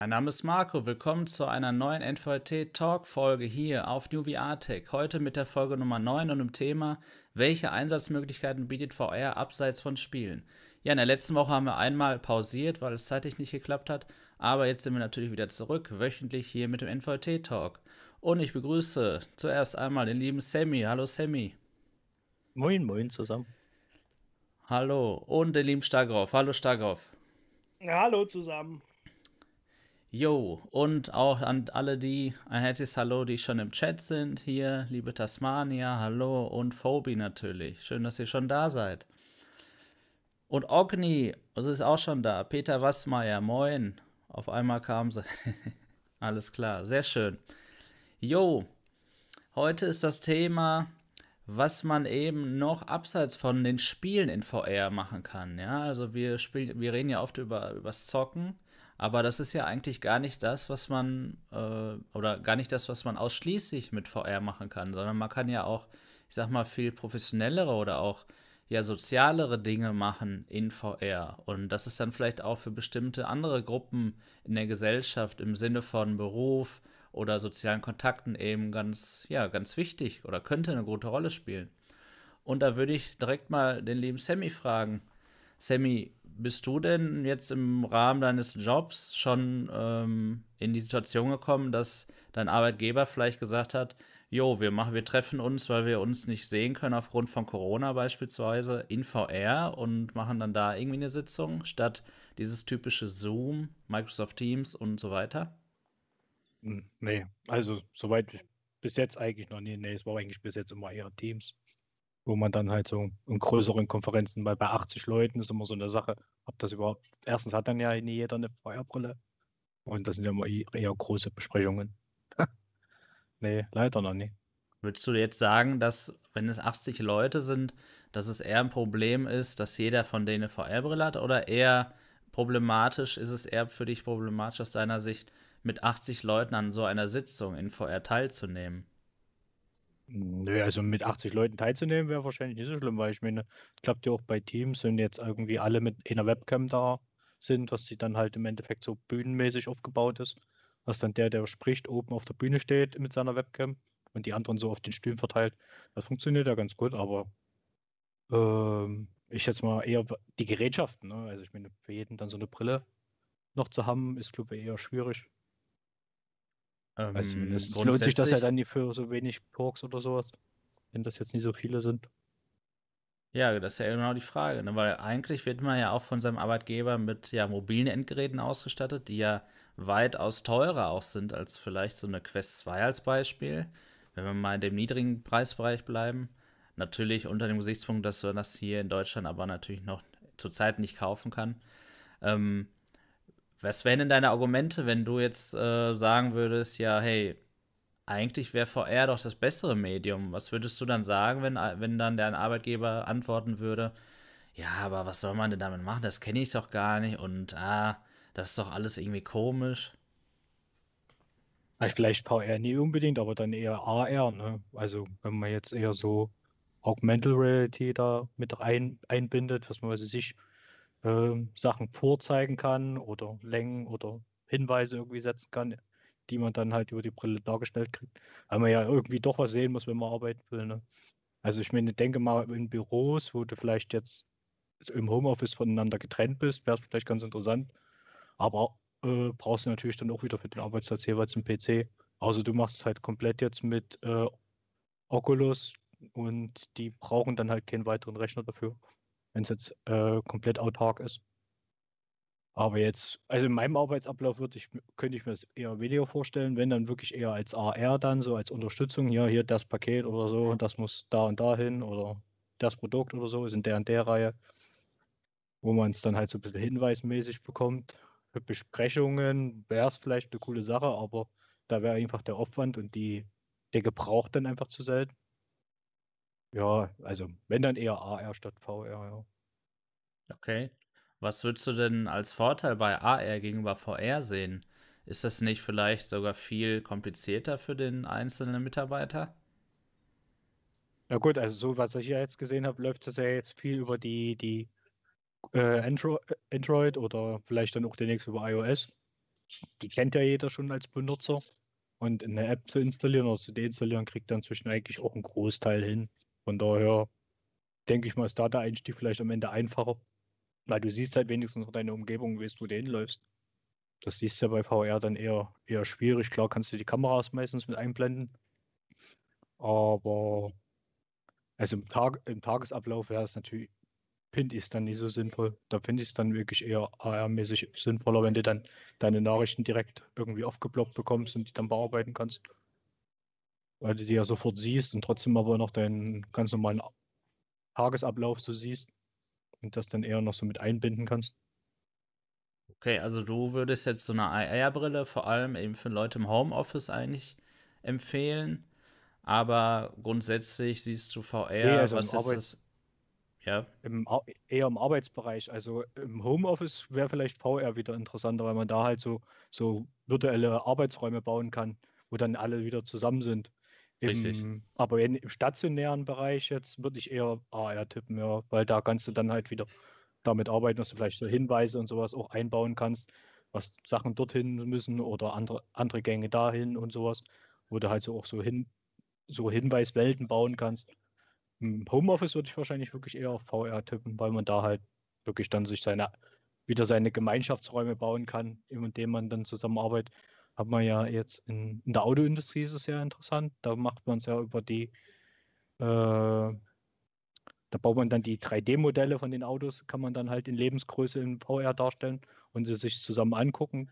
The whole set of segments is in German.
Mein Name ist Marco, willkommen zu einer neuen NVT Talk Folge hier auf New VR Tech. Heute mit der Folge Nummer 9 und dem Thema, welche Einsatzmöglichkeiten bietet VR abseits von Spielen? Ja, in der letzten Woche haben wir einmal pausiert, weil es zeitlich nicht geklappt hat, aber jetzt sind wir natürlich wieder zurück, wöchentlich hier mit dem NVT Talk. Und ich begrüße zuerst einmal den lieben Sammy. Hallo Sammy. Moin, moin zusammen. Hallo. Und den lieben Stagroff. Hallo Stagroff. Ja, hallo zusammen. Jo, und auch an alle die, ein herzliches Hallo, die schon im Chat sind. Hier, liebe Tasmania, hallo und Phobi natürlich. Schön, dass ihr schon da seid. Und Ogni, also ist auch schon da. Peter Wassmeier, moin. Auf einmal kam sie. Alles klar, sehr schön. Jo, heute ist das Thema, was man eben noch abseits von den Spielen in VR machen kann. Ja, also wir spielen, wir reden ja oft über übers Zocken aber das ist ja eigentlich gar nicht das, was man, äh, oder gar nicht das, was man ausschließlich mit VR machen kann, sondern man kann ja auch, ich sag mal, viel professionellere oder auch ja sozialere Dinge machen in VR. Und das ist dann vielleicht auch für bestimmte andere Gruppen in der Gesellschaft im Sinne von Beruf oder sozialen Kontakten eben ganz, ja, ganz wichtig oder könnte eine gute Rolle spielen. Und da würde ich direkt mal den lieben Sammy fragen. Sammy, bist du denn jetzt im Rahmen deines Jobs schon ähm, in die Situation gekommen, dass dein Arbeitgeber vielleicht gesagt hat, jo, wir machen, wir treffen uns, weil wir uns nicht sehen können aufgrund von Corona beispielsweise in VR und machen dann da irgendwie eine Sitzung statt dieses typische Zoom, Microsoft Teams und so weiter? Hm, nee, also soweit bis jetzt eigentlich noch nie. Nee, es war eigentlich bis jetzt immer eher Teams wo man dann halt so in größeren Konferenzen, weil bei 80 Leuten ist immer so eine Sache, ob das überhaupt, erstens hat dann ja nie jeder eine VR-Brille und das sind ja immer eher große Besprechungen. nee, leider noch nie. Würdest du jetzt sagen, dass, wenn es 80 Leute sind, dass es eher ein Problem ist, dass jeder von denen eine VR-Brille hat oder eher problematisch, ist es eher für dich problematisch aus deiner Sicht, mit 80 Leuten an so einer Sitzung in VR teilzunehmen? Nö, also mit 80 Leuten teilzunehmen wäre wahrscheinlich nicht so schlimm, weil ich meine, klappt ja auch bei Teams, wenn jetzt irgendwie alle mit einer Webcam da sind, was sie dann halt im Endeffekt so bühnenmäßig aufgebaut ist, dass dann der, der spricht, oben auf der Bühne steht mit seiner Webcam und die anderen so auf den Stühlen verteilt. Das funktioniert ja ganz gut, aber ähm, ich jetzt mal eher die Gerätschaften, ne? Also ich meine, für jeden dann so eine Brille noch zu haben, ist glaube ich eher schwierig. Ähm, also zumindest lohnt sich das ja dann nicht für so wenig Porks oder sowas, wenn das jetzt nicht so viele sind. Ja, das ist ja genau die Frage, ne? weil eigentlich wird man ja auch von seinem Arbeitgeber mit ja, mobilen Endgeräten ausgestattet, die ja weitaus teurer auch sind als vielleicht so eine Quest 2 als Beispiel, wenn wir mal in dem niedrigen Preisbereich bleiben. Natürlich unter dem Gesichtspunkt, dass man das hier in Deutschland aber natürlich noch zurzeit nicht kaufen kann. Ähm, was wären denn deine Argumente, wenn du jetzt äh, sagen würdest, ja, hey, eigentlich wäre VR doch das bessere Medium. Was würdest du dann sagen, wenn, wenn dann der Arbeitgeber antworten würde, ja, aber was soll man denn damit machen? Das kenne ich doch gar nicht und ah, das ist doch alles irgendwie komisch. Vielleicht VR nie unbedingt, aber dann eher AR, ne? Also wenn man jetzt eher so Augmented Reality da mit rein einbindet, was man weiß ich, ähm, Sachen vorzeigen kann oder Längen oder Hinweise irgendwie setzen kann, die man dann halt über die Brille dargestellt kriegt. Weil man ja irgendwie doch was sehen muss, wenn man arbeiten will. Ne? Also ich meine, denke mal in Büros, wo du vielleicht jetzt im Homeoffice voneinander getrennt bist, wäre es vielleicht ganz interessant. Aber äh, brauchst du natürlich dann auch wieder für den Arbeitsplatz jeweils einen PC. Also du machst es halt komplett jetzt mit äh, Oculus und die brauchen dann halt keinen weiteren Rechner dafür wenn es jetzt äh, komplett autark ist. Aber jetzt, also in meinem Arbeitsablauf würde ich, könnte ich mir das eher weniger vorstellen, wenn dann wirklich eher als AR dann, so als Unterstützung, ja, hier das Paket oder so, das muss da und da hin oder das Produkt oder so ist in der und der Reihe, wo man es dann halt so ein bisschen hinweismäßig bekommt. Für Besprechungen wäre es vielleicht eine coole Sache, aber da wäre einfach der Aufwand und die, der Gebrauch dann einfach zu selten. Ja, also wenn dann eher AR statt VR, ja. Okay. Was würdest du denn als Vorteil bei AR gegenüber VR sehen? Ist das nicht vielleicht sogar viel komplizierter für den einzelnen Mitarbeiter? Ja gut, also so was ich ja jetzt gesehen habe, läuft das ja jetzt viel über die, die äh, Android, Android oder vielleicht dann auch demnächst über iOS. die kennt ja jeder schon als Benutzer. Und eine App zu installieren oder zu deinstallieren, kriegt er inzwischen eigentlich auch einen Großteil hin. Von daher denke ich mal, ist da der Einstieg vielleicht am Ende einfacher. Weil du siehst halt wenigstens noch deine Umgebung, weißt, wo du hinläufst. Das siehst du ja bei VR dann eher, eher schwierig. Klar kannst du die Kameras meistens mit einblenden. Aber also im, Tag, im Tagesablauf wäre es natürlich, finde ich es dann nicht so sinnvoll. Da finde ich es dann wirklich eher AR-mäßig sinnvoller, wenn du dann deine Nachrichten direkt irgendwie aufgeploppt bekommst und die dann bearbeiten kannst. Weil du die ja sofort siehst und trotzdem aber noch deinen ganz normalen Tagesablauf so siehst und das dann eher noch so mit einbinden kannst. Okay, also du würdest jetzt so eine AR-Brille vor allem eben für Leute im Homeoffice eigentlich empfehlen, aber grundsätzlich siehst du VR, nee, also was ist Arbeit das? Ja. Im, eher im Arbeitsbereich. Also im Homeoffice wäre vielleicht VR wieder interessanter, weil man da halt so, so virtuelle Arbeitsräume bauen kann, wo dann alle wieder zusammen sind. Richtig. Aber in, im stationären Bereich jetzt würde ich eher AR tippen, ja, weil da kannst du dann halt wieder damit arbeiten, dass du vielleicht so Hinweise und sowas auch einbauen kannst, was Sachen dorthin müssen oder andere, andere Gänge dahin und sowas, wo du halt so auch so hin, so Hinweiswelten bauen kannst. Im Homeoffice würde ich wahrscheinlich wirklich eher auf VR tippen, weil man da halt wirklich dann sich seine wieder seine Gemeinschaftsräume bauen kann, indem man dann zusammenarbeitet hat man ja jetzt in, in der Autoindustrie ist es sehr interessant. Da macht man es ja über die, äh, da baut man dann die 3D-Modelle von den Autos, kann man dann halt in Lebensgröße in VR darstellen und sie sich zusammen angucken.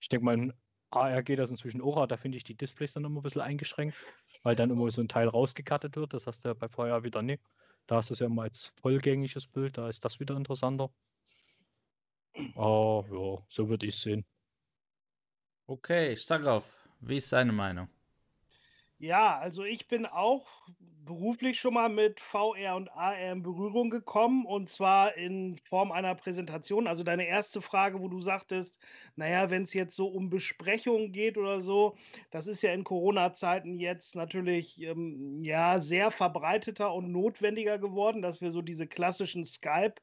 Ich denke mal, in AR geht das inzwischen auch, da finde ich die Displays dann immer ein bisschen eingeschränkt, weil dann immer so ein Teil rausgekattet wird. Das hast du ja bei VR wieder nicht. Da hast du es ja immer als vollgängiges Bild, da ist das wieder interessanter. Oh, ja, so würde ich es sehen. Okay, Starkov, wie ist seine Meinung? Ja, also ich bin auch beruflich schon mal mit VR und AR in Berührung gekommen und zwar in Form einer Präsentation. Also deine erste Frage, wo du sagtest, naja, wenn es jetzt so um Besprechungen geht oder so, das ist ja in Corona-Zeiten jetzt natürlich ähm, ja sehr verbreiteter und notwendiger geworden, dass wir so diese klassischen Skype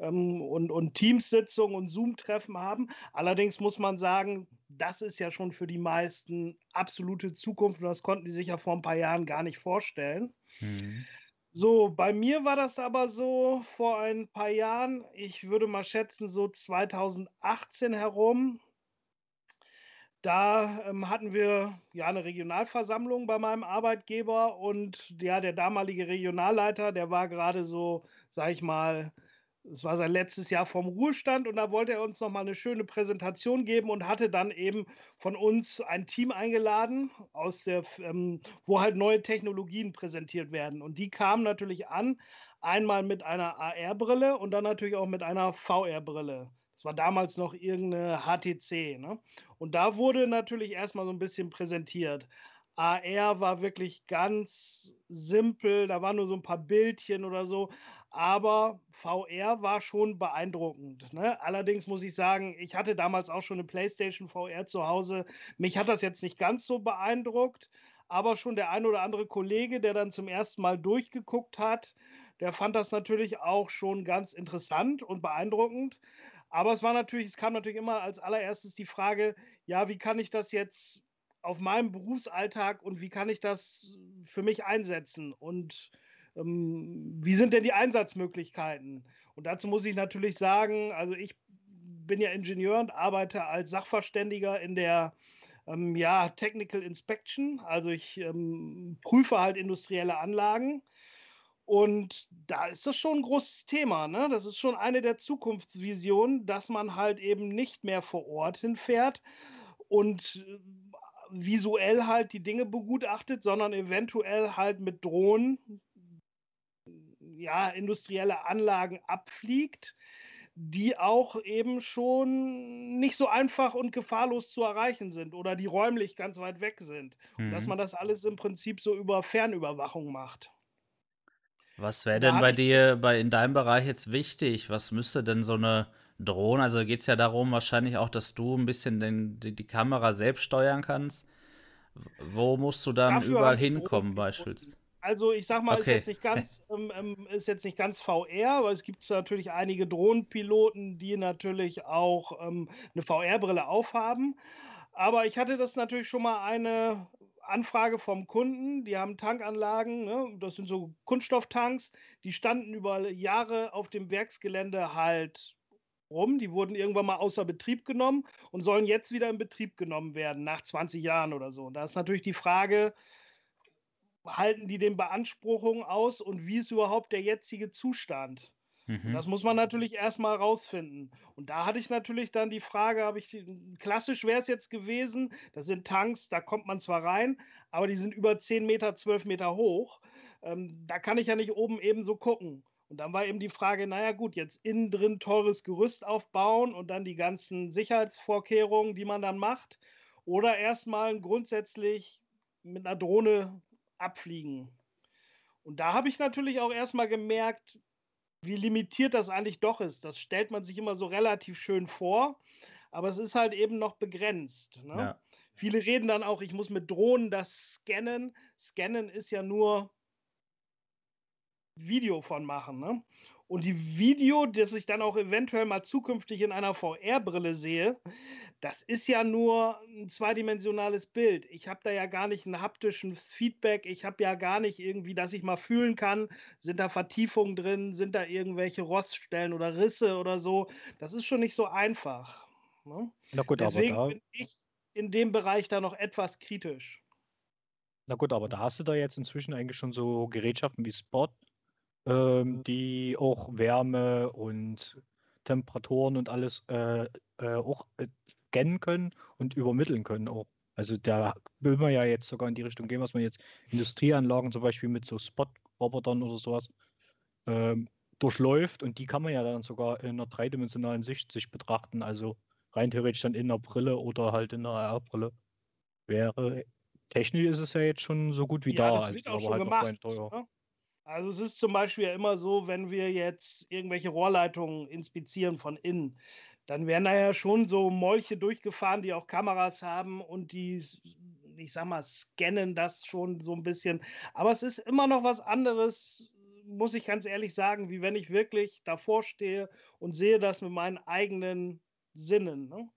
ähm, und, und Teams-Sitzungen und Zoom-Treffen haben. Allerdings muss man sagen, das ist ja schon für die meisten absolute Zukunft und das konnten die sich ja vor ein paar Jahren gar nicht vorstellen. Mhm. So, bei mir war das aber so vor ein paar Jahren, ich würde mal schätzen, so 2018 herum. Da ähm, hatten wir ja eine Regionalversammlung bei meinem Arbeitgeber und ja, der damalige Regionalleiter, der war gerade so, sag ich mal, es war sein letztes Jahr vom Ruhestand und da wollte er uns noch mal eine schöne Präsentation geben und hatte dann eben von uns ein Team eingeladen, aus der, ähm, wo halt neue Technologien präsentiert werden. Und die kamen natürlich an, einmal mit einer AR-Brille und dann natürlich auch mit einer VR-Brille. Das war damals noch irgendeine HTC. Ne? Und da wurde natürlich erstmal so ein bisschen präsentiert. AR war wirklich ganz simpel, da waren nur so ein paar Bildchen oder so aber VR war schon beeindruckend. Ne? Allerdings muss ich sagen, ich hatte damals auch schon eine PlayStation VR zu Hause. Mich hat das jetzt nicht ganz so beeindruckt, aber schon der ein oder andere Kollege, der dann zum ersten Mal durchgeguckt hat, der fand das natürlich auch schon ganz interessant und beeindruckend. Aber es war natürlich, es kam natürlich immer als allererstes die Frage, ja, wie kann ich das jetzt auf meinem Berufsalltag und wie kann ich das für mich einsetzen? Und wie sind denn die Einsatzmöglichkeiten? Und dazu muss ich natürlich sagen, also ich bin ja Ingenieur und arbeite als Sachverständiger in der ähm, ja, Technical Inspection. Also ich ähm, prüfe halt industrielle Anlagen. Und da ist das schon ein großes Thema. Ne? Das ist schon eine der Zukunftsvisionen, dass man halt eben nicht mehr vor Ort hinfährt und äh, visuell halt die Dinge begutachtet, sondern eventuell halt mit Drohnen ja, industrielle Anlagen abfliegt, die auch eben schon nicht so einfach und gefahrlos zu erreichen sind oder die räumlich ganz weit weg sind. Mhm. Und dass mhm. man das alles im Prinzip so über Fernüberwachung macht. Was wäre denn bei dir, bei in deinem Bereich jetzt wichtig? Was müsste denn so eine Drohne, also geht es ja darum wahrscheinlich auch, dass du ein bisschen den, die, die Kamera selbst steuern kannst. Wo musst du dann Dafür überall hinkommen beispielsweise? Also ich sag mal, okay. ist, jetzt nicht ganz, ähm, ähm ist jetzt nicht ganz VR, aber es gibt natürlich einige Drohnenpiloten, die natürlich auch ähm, eine VR-Brille aufhaben. Aber ich hatte das natürlich schon mal eine Anfrage vom Kunden. Die haben Tankanlagen, ne? das sind so Kunststofftanks, die standen über Jahre auf dem Werksgelände halt rum. Die wurden irgendwann mal außer Betrieb genommen und sollen jetzt wieder in Betrieb genommen werden, nach 20 Jahren oder so. Und da ist natürlich die Frage, halten die den Beanspruchungen aus und wie ist überhaupt der jetzige Zustand? Mhm. Das muss man natürlich erstmal rausfinden. Und da hatte ich natürlich dann die Frage, habe ich klassisch wäre es jetzt gewesen, das sind Tanks, da kommt man zwar rein, aber die sind über 10 Meter, 12 Meter hoch. Ähm, da kann ich ja nicht oben eben so gucken. Und dann war eben die Frage, naja gut, jetzt innen drin teures Gerüst aufbauen und dann die ganzen Sicherheitsvorkehrungen, die man dann macht. Oder erstmal grundsätzlich mit einer Drohne abfliegen. Und da habe ich natürlich auch erstmal gemerkt, wie limitiert das eigentlich doch ist. Das stellt man sich immer so relativ schön vor, aber es ist halt eben noch begrenzt. Ne? Ja. Viele reden dann auch, ich muss mit Drohnen das scannen. Scannen ist ja nur Video von machen. Ne? Und die Video, das ich dann auch eventuell mal zukünftig in einer VR-Brille sehe, das ist ja nur ein zweidimensionales Bild. Ich habe da ja gar nicht ein haptisches Feedback. Ich habe ja gar nicht irgendwie, dass ich mal fühlen kann, sind da Vertiefungen drin, sind da irgendwelche Roststellen oder Risse oder so. Das ist schon nicht so einfach. Ne? Na gut, Deswegen aber da... bin ich in dem Bereich da noch etwas kritisch. Na gut, aber da hast du da jetzt inzwischen eigentlich schon so Gerätschaften wie Spot, ähm, die auch Wärme und Temperaturen und alles äh, äh, auch äh, scannen können und übermitteln können auch. Also da will man ja jetzt sogar in die Richtung gehen, was man jetzt Industrieanlagen zum Beispiel mit so Spot-Robotern oder sowas ähm, durchläuft und die kann man ja dann sogar in einer dreidimensionalen Sicht sich betrachten. Also rein theoretisch dann in einer Brille oder halt in einer AR-Brille. Wäre technisch ist es ja jetzt schon so gut wie ja, da. Das wird also, auch schon halt gemacht. Ne? Also es ist zum Beispiel ja immer so, wenn wir jetzt irgendwelche Rohrleitungen inspizieren von innen, dann werden da ja schon so Molche durchgefahren, die auch Kameras haben und die, ich sag mal, scannen das schon so ein bisschen. Aber es ist immer noch was anderes, muss ich ganz ehrlich sagen, wie wenn ich wirklich davor stehe und sehe das mit meinen eigenen Sinnen. Ne?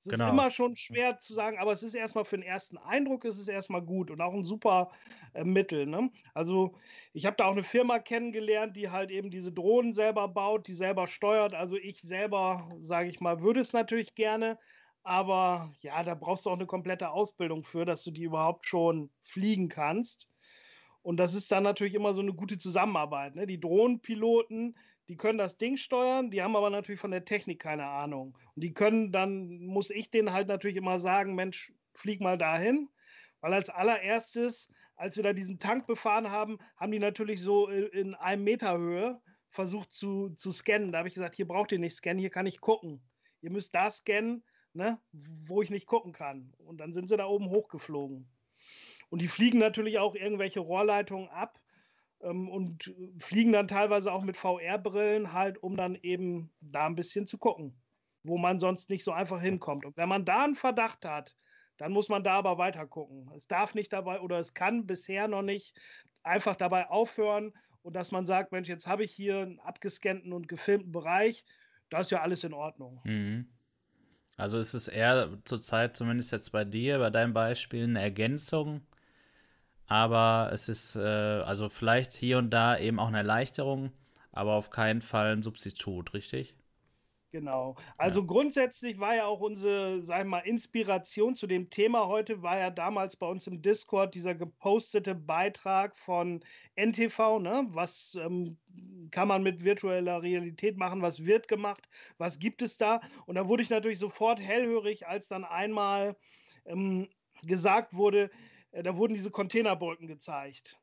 Es genau. ist immer schon schwer zu sagen, aber es ist erstmal für den ersten Eindruck, es ist erstmal gut und auch ein super äh, Mittel. Ne? Also ich habe da auch eine Firma kennengelernt, die halt eben diese Drohnen selber baut, die selber steuert. Also ich selber, sage ich mal, würde es natürlich gerne, aber ja, da brauchst du auch eine komplette Ausbildung für, dass du die überhaupt schon fliegen kannst. Und das ist dann natürlich immer so eine gute Zusammenarbeit. Ne? Die Drohnenpiloten, die können das Ding steuern, die haben aber natürlich von der Technik keine Ahnung. Und die können dann, muss ich denen halt natürlich immer sagen, Mensch, flieg mal dahin. Weil als allererstes, als wir da diesen Tank befahren haben, haben die natürlich so in einem Meter Höhe versucht zu, zu scannen. Da habe ich gesagt, hier braucht ihr nicht scannen, hier kann ich gucken. Ihr müsst da scannen, ne, wo ich nicht gucken kann. Und dann sind sie da oben hochgeflogen. Und die fliegen natürlich auch irgendwelche Rohrleitungen ab und fliegen dann teilweise auch mit VR-Brillen halt, um dann eben da ein bisschen zu gucken, wo man sonst nicht so einfach hinkommt. Und wenn man da einen Verdacht hat, dann muss man da aber weiter gucken. Es darf nicht dabei oder es kann bisher noch nicht einfach dabei aufhören und dass man sagt, Mensch, jetzt habe ich hier einen abgescannten und gefilmten Bereich, da ist ja alles in Ordnung. Mhm. Also ist es eher zurzeit, zumindest jetzt bei dir, bei deinem Beispiel, eine Ergänzung aber es ist äh, also vielleicht hier und da eben auch eine Erleichterung, aber auf keinen Fall ein Substitut, richtig? Genau. Also ja. grundsätzlich war ja auch unsere, sagen wir mal, Inspiration zu dem Thema heute, war ja damals bei uns im Discord dieser gepostete Beitrag von NTV, ne? Was ähm, kann man mit virtueller Realität machen? Was wird gemacht? Was gibt es da? Und da wurde ich natürlich sofort hellhörig, als dann einmal ähm, gesagt wurde, da wurden diese Containerbrücken gezeigt.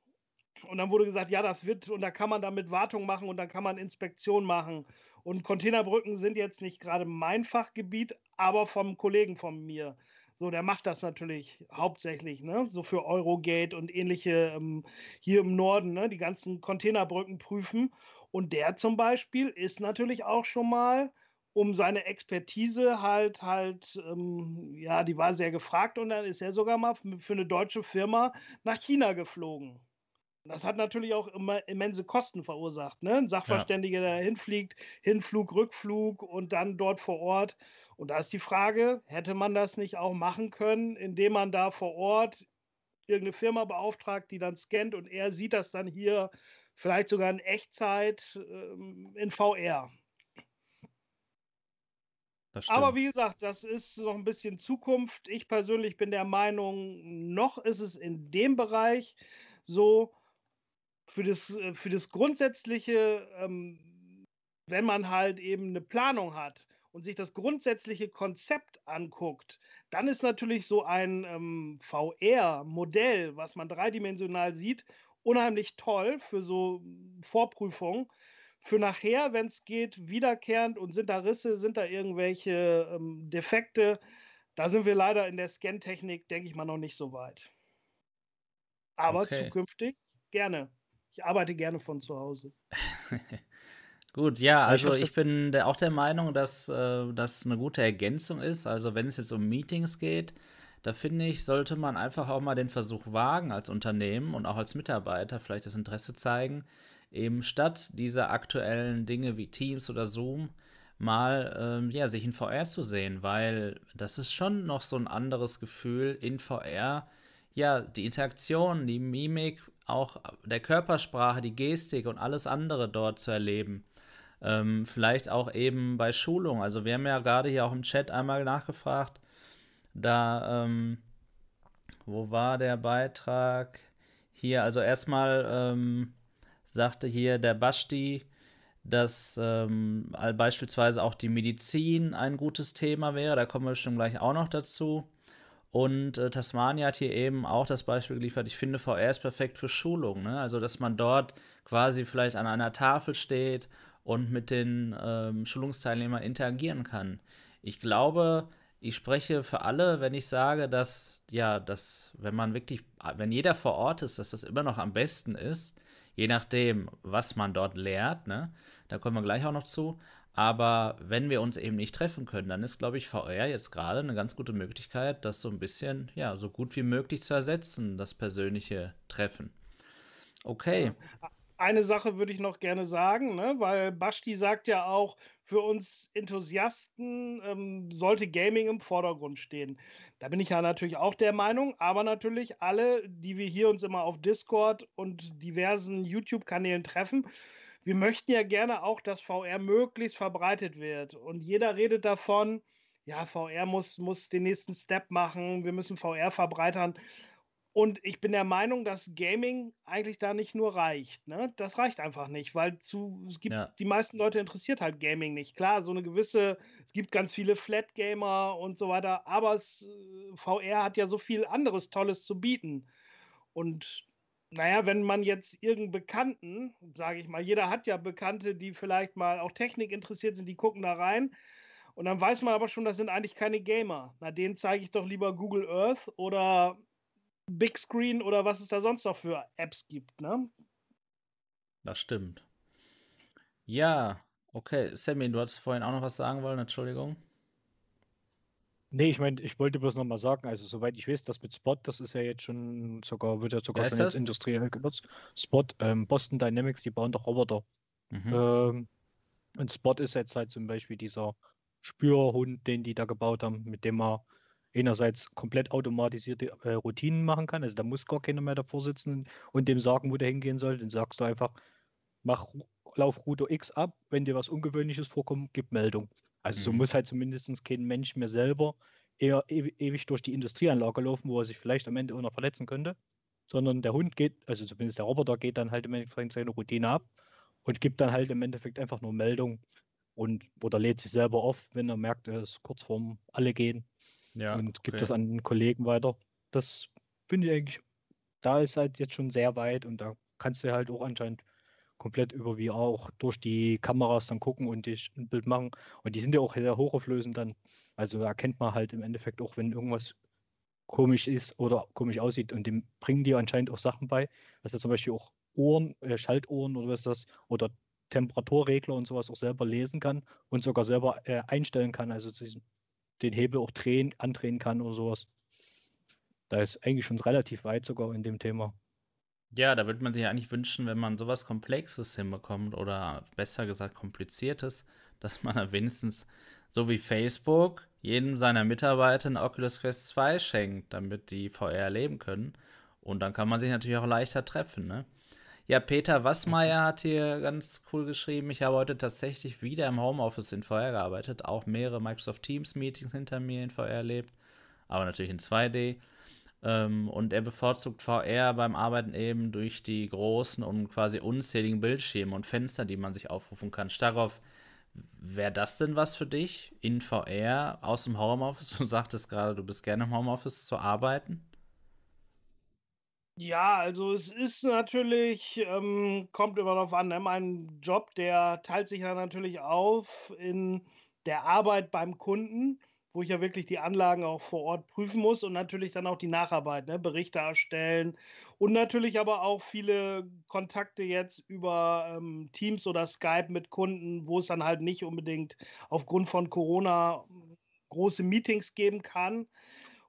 Und dann wurde gesagt, ja, das wird, und da kann man damit Wartung machen und dann kann man Inspektion machen. Und Containerbrücken sind jetzt nicht gerade mein Fachgebiet, aber vom Kollegen von mir. So, der macht das natürlich hauptsächlich, ne? So für Eurogate und ähnliche ähm, hier im Norden, ne? Die ganzen Containerbrücken prüfen. Und der zum Beispiel ist natürlich auch schon mal um seine Expertise halt, halt, ähm, ja, die war sehr gefragt und dann ist er sogar mal für eine deutsche Firma nach China geflogen. Das hat natürlich auch immer immense Kosten verursacht. Ne? Ein Sachverständiger, der hinfliegt, Hinflug, Rückflug und dann dort vor Ort. Und da ist die Frage, hätte man das nicht auch machen können, indem man da vor Ort irgendeine Firma beauftragt, die dann scannt und er sieht das dann hier vielleicht sogar in Echtzeit ähm, in VR. Aber wie gesagt, das ist noch ein bisschen Zukunft. Ich persönlich bin der Meinung, noch ist es in dem Bereich so, für das, äh, für das Grundsätzliche, ähm, wenn man halt eben eine Planung hat und sich das grundsätzliche Konzept anguckt, dann ist natürlich so ein ähm, VR-Modell, was man dreidimensional sieht, unheimlich toll für so Vorprüfungen. Für nachher, wenn es geht, wiederkehrend und sind da Risse, sind da irgendwelche ähm, Defekte, da sind wir leider in der Scan-Technik, denke ich mal, noch nicht so weit. Aber okay. zukünftig gerne. Ich arbeite gerne von zu Hause. Gut, ja, also ich, ich bin der, auch der Meinung, dass äh, das eine gute Ergänzung ist. Also wenn es jetzt um Meetings geht, da finde ich, sollte man einfach auch mal den Versuch wagen als Unternehmen und auch als Mitarbeiter vielleicht das Interesse zeigen, eben statt dieser aktuellen Dinge wie Teams oder Zoom mal ähm, ja, sich in VR zu sehen, weil das ist schon noch so ein anderes Gefühl in VR. Ja, die Interaktion, die Mimik auch der Körpersprache, die Gestik und alles andere dort zu erleben. Ähm, vielleicht auch eben bei Schulung. Also wir haben ja gerade hier auch im Chat einmal nachgefragt, da, ähm, wo war der Beitrag? Hier, also erstmal ähm, sagte hier der Basti, dass ähm, beispielsweise auch die Medizin ein gutes Thema wäre. Da kommen wir schon gleich auch noch dazu. Und äh, Tasmania hat hier eben auch das Beispiel geliefert. Ich finde, VR ist perfekt für Schulung. Ne? Also, dass man dort quasi vielleicht an einer Tafel steht und mit den ähm, Schulungsteilnehmern interagieren kann. Ich glaube, ich spreche für alle, wenn ich sage, dass, ja, dass, wenn man wirklich, wenn jeder vor Ort ist, dass das immer noch am besten ist, je nachdem, was man dort lehrt, ne? Da kommen wir gleich auch noch zu. Aber wenn wir uns eben nicht treffen können, dann ist, glaube ich, VR jetzt gerade eine ganz gute Möglichkeit, das so ein bisschen, ja, so gut wie möglich zu ersetzen, das persönliche Treffen. Okay. Eine Sache würde ich noch gerne sagen, ne? weil Basti sagt ja auch, für uns Enthusiasten ähm, sollte Gaming im Vordergrund stehen. Da bin ich ja natürlich auch der Meinung, aber natürlich alle, die wir hier uns immer auf Discord und diversen YouTube-Kanälen treffen, wir möchten ja gerne auch, dass VR möglichst verbreitet wird. Und jeder redet davon, ja, VR muss, muss den nächsten Step machen, wir müssen VR verbreitern. Und ich bin der Meinung, dass Gaming eigentlich da nicht nur reicht. Ne? Das reicht einfach nicht, weil zu, es gibt ja. die meisten Leute interessiert halt Gaming nicht. Klar, so eine gewisse, es gibt ganz viele Flat Gamer und so weiter, aber es, äh, VR hat ja so viel anderes Tolles zu bieten. Und naja, wenn man jetzt irgendeinen Bekannten, sage ich mal, jeder hat ja Bekannte, die vielleicht mal auch Technik interessiert sind, die gucken da rein. Und dann weiß man aber schon, das sind eigentlich keine Gamer. Na, denen zeige ich doch lieber Google Earth oder Big Screen oder was es da sonst noch für Apps gibt, ne? Das stimmt. Ja, okay. Sammy, du hattest vorhin auch noch was sagen wollen, Entschuldigung. Nee, ich meine, ich wollte bloß nochmal sagen, also soweit ich weiß, das mit Spot, das ist ja jetzt schon sogar, wird ja sogar schon jetzt industriell genutzt. Spot, ähm, Boston Dynamics, die bauen doch Roboter. Mhm. Ähm, und Spot ist jetzt halt zum Beispiel dieser Spürhund, den die da gebaut haben, mit dem man einerseits komplett automatisierte äh, Routinen machen kann. Also da muss gar keiner mehr davor sitzen und dem sagen, wo der hingehen soll. Dann sagst du einfach, mach Laufroute X ab, wenn dir was Ungewöhnliches vorkommt, gib Meldung. Also so mhm. muss halt zumindest kein Mensch mehr selber eher ewig durch die Industrieanlage laufen, wo er sich vielleicht am Ende auch noch verletzen könnte, sondern der Hund geht, also zumindest der Roboter geht dann halt im Endeffekt seine Routine ab und gibt dann halt im Endeffekt einfach nur Meldung und oder lädt sich selber auf, wenn er merkt, er ist kurz vorm alle gehen ja, und gibt das an den Kollegen weiter. Das finde ich eigentlich, da ist halt jetzt schon sehr weit und da kannst du halt auch anscheinend komplett über VR auch durch die Kameras dann gucken und dich ein Bild machen. Und die sind ja auch sehr hochauflösend dann. Also da erkennt man halt im Endeffekt auch, wenn irgendwas komisch ist oder komisch aussieht. Und dem bringen die anscheinend auch Sachen bei, was ja zum Beispiel auch Ohren, äh, Schaltohren oder was ist das, oder Temperaturregler und sowas auch selber lesen kann und sogar selber äh, einstellen kann, also den Hebel auch drehen, andrehen kann oder sowas. Da ist eigentlich schon relativ weit sogar in dem Thema. Ja, da würde man sich eigentlich wünschen, wenn man sowas Komplexes hinbekommt oder besser gesagt Kompliziertes, dass man dann wenigstens so wie Facebook jedem seiner Mitarbeiter ein Oculus Quest 2 schenkt, damit die VR erleben können. Und dann kann man sich natürlich auch leichter treffen, ne? Ja, Peter Wassmeier hat hier ganz cool geschrieben, ich habe heute tatsächlich wieder im Homeoffice in VR gearbeitet, auch mehrere Microsoft Teams Meetings hinter mir in VR erlebt, aber natürlich in 2D. Ähm, und er bevorzugt VR beim Arbeiten eben durch die großen und quasi unzähligen Bildschirme und Fenster, die man sich aufrufen kann. Darauf, wäre das denn was für dich in VR aus dem Homeoffice? Du sagtest gerade, du bist gerne im Homeoffice zu arbeiten. Ja, also es ist natürlich, ähm, kommt immer darauf an, ne? Mein Job, der teilt sich ja natürlich auf in der Arbeit beim Kunden wo ich ja wirklich die Anlagen auch vor Ort prüfen muss und natürlich dann auch die Nacharbeit, ne, Berichte erstellen und natürlich aber auch viele Kontakte jetzt über ähm, Teams oder Skype mit Kunden, wo es dann halt nicht unbedingt aufgrund von Corona große Meetings geben kann.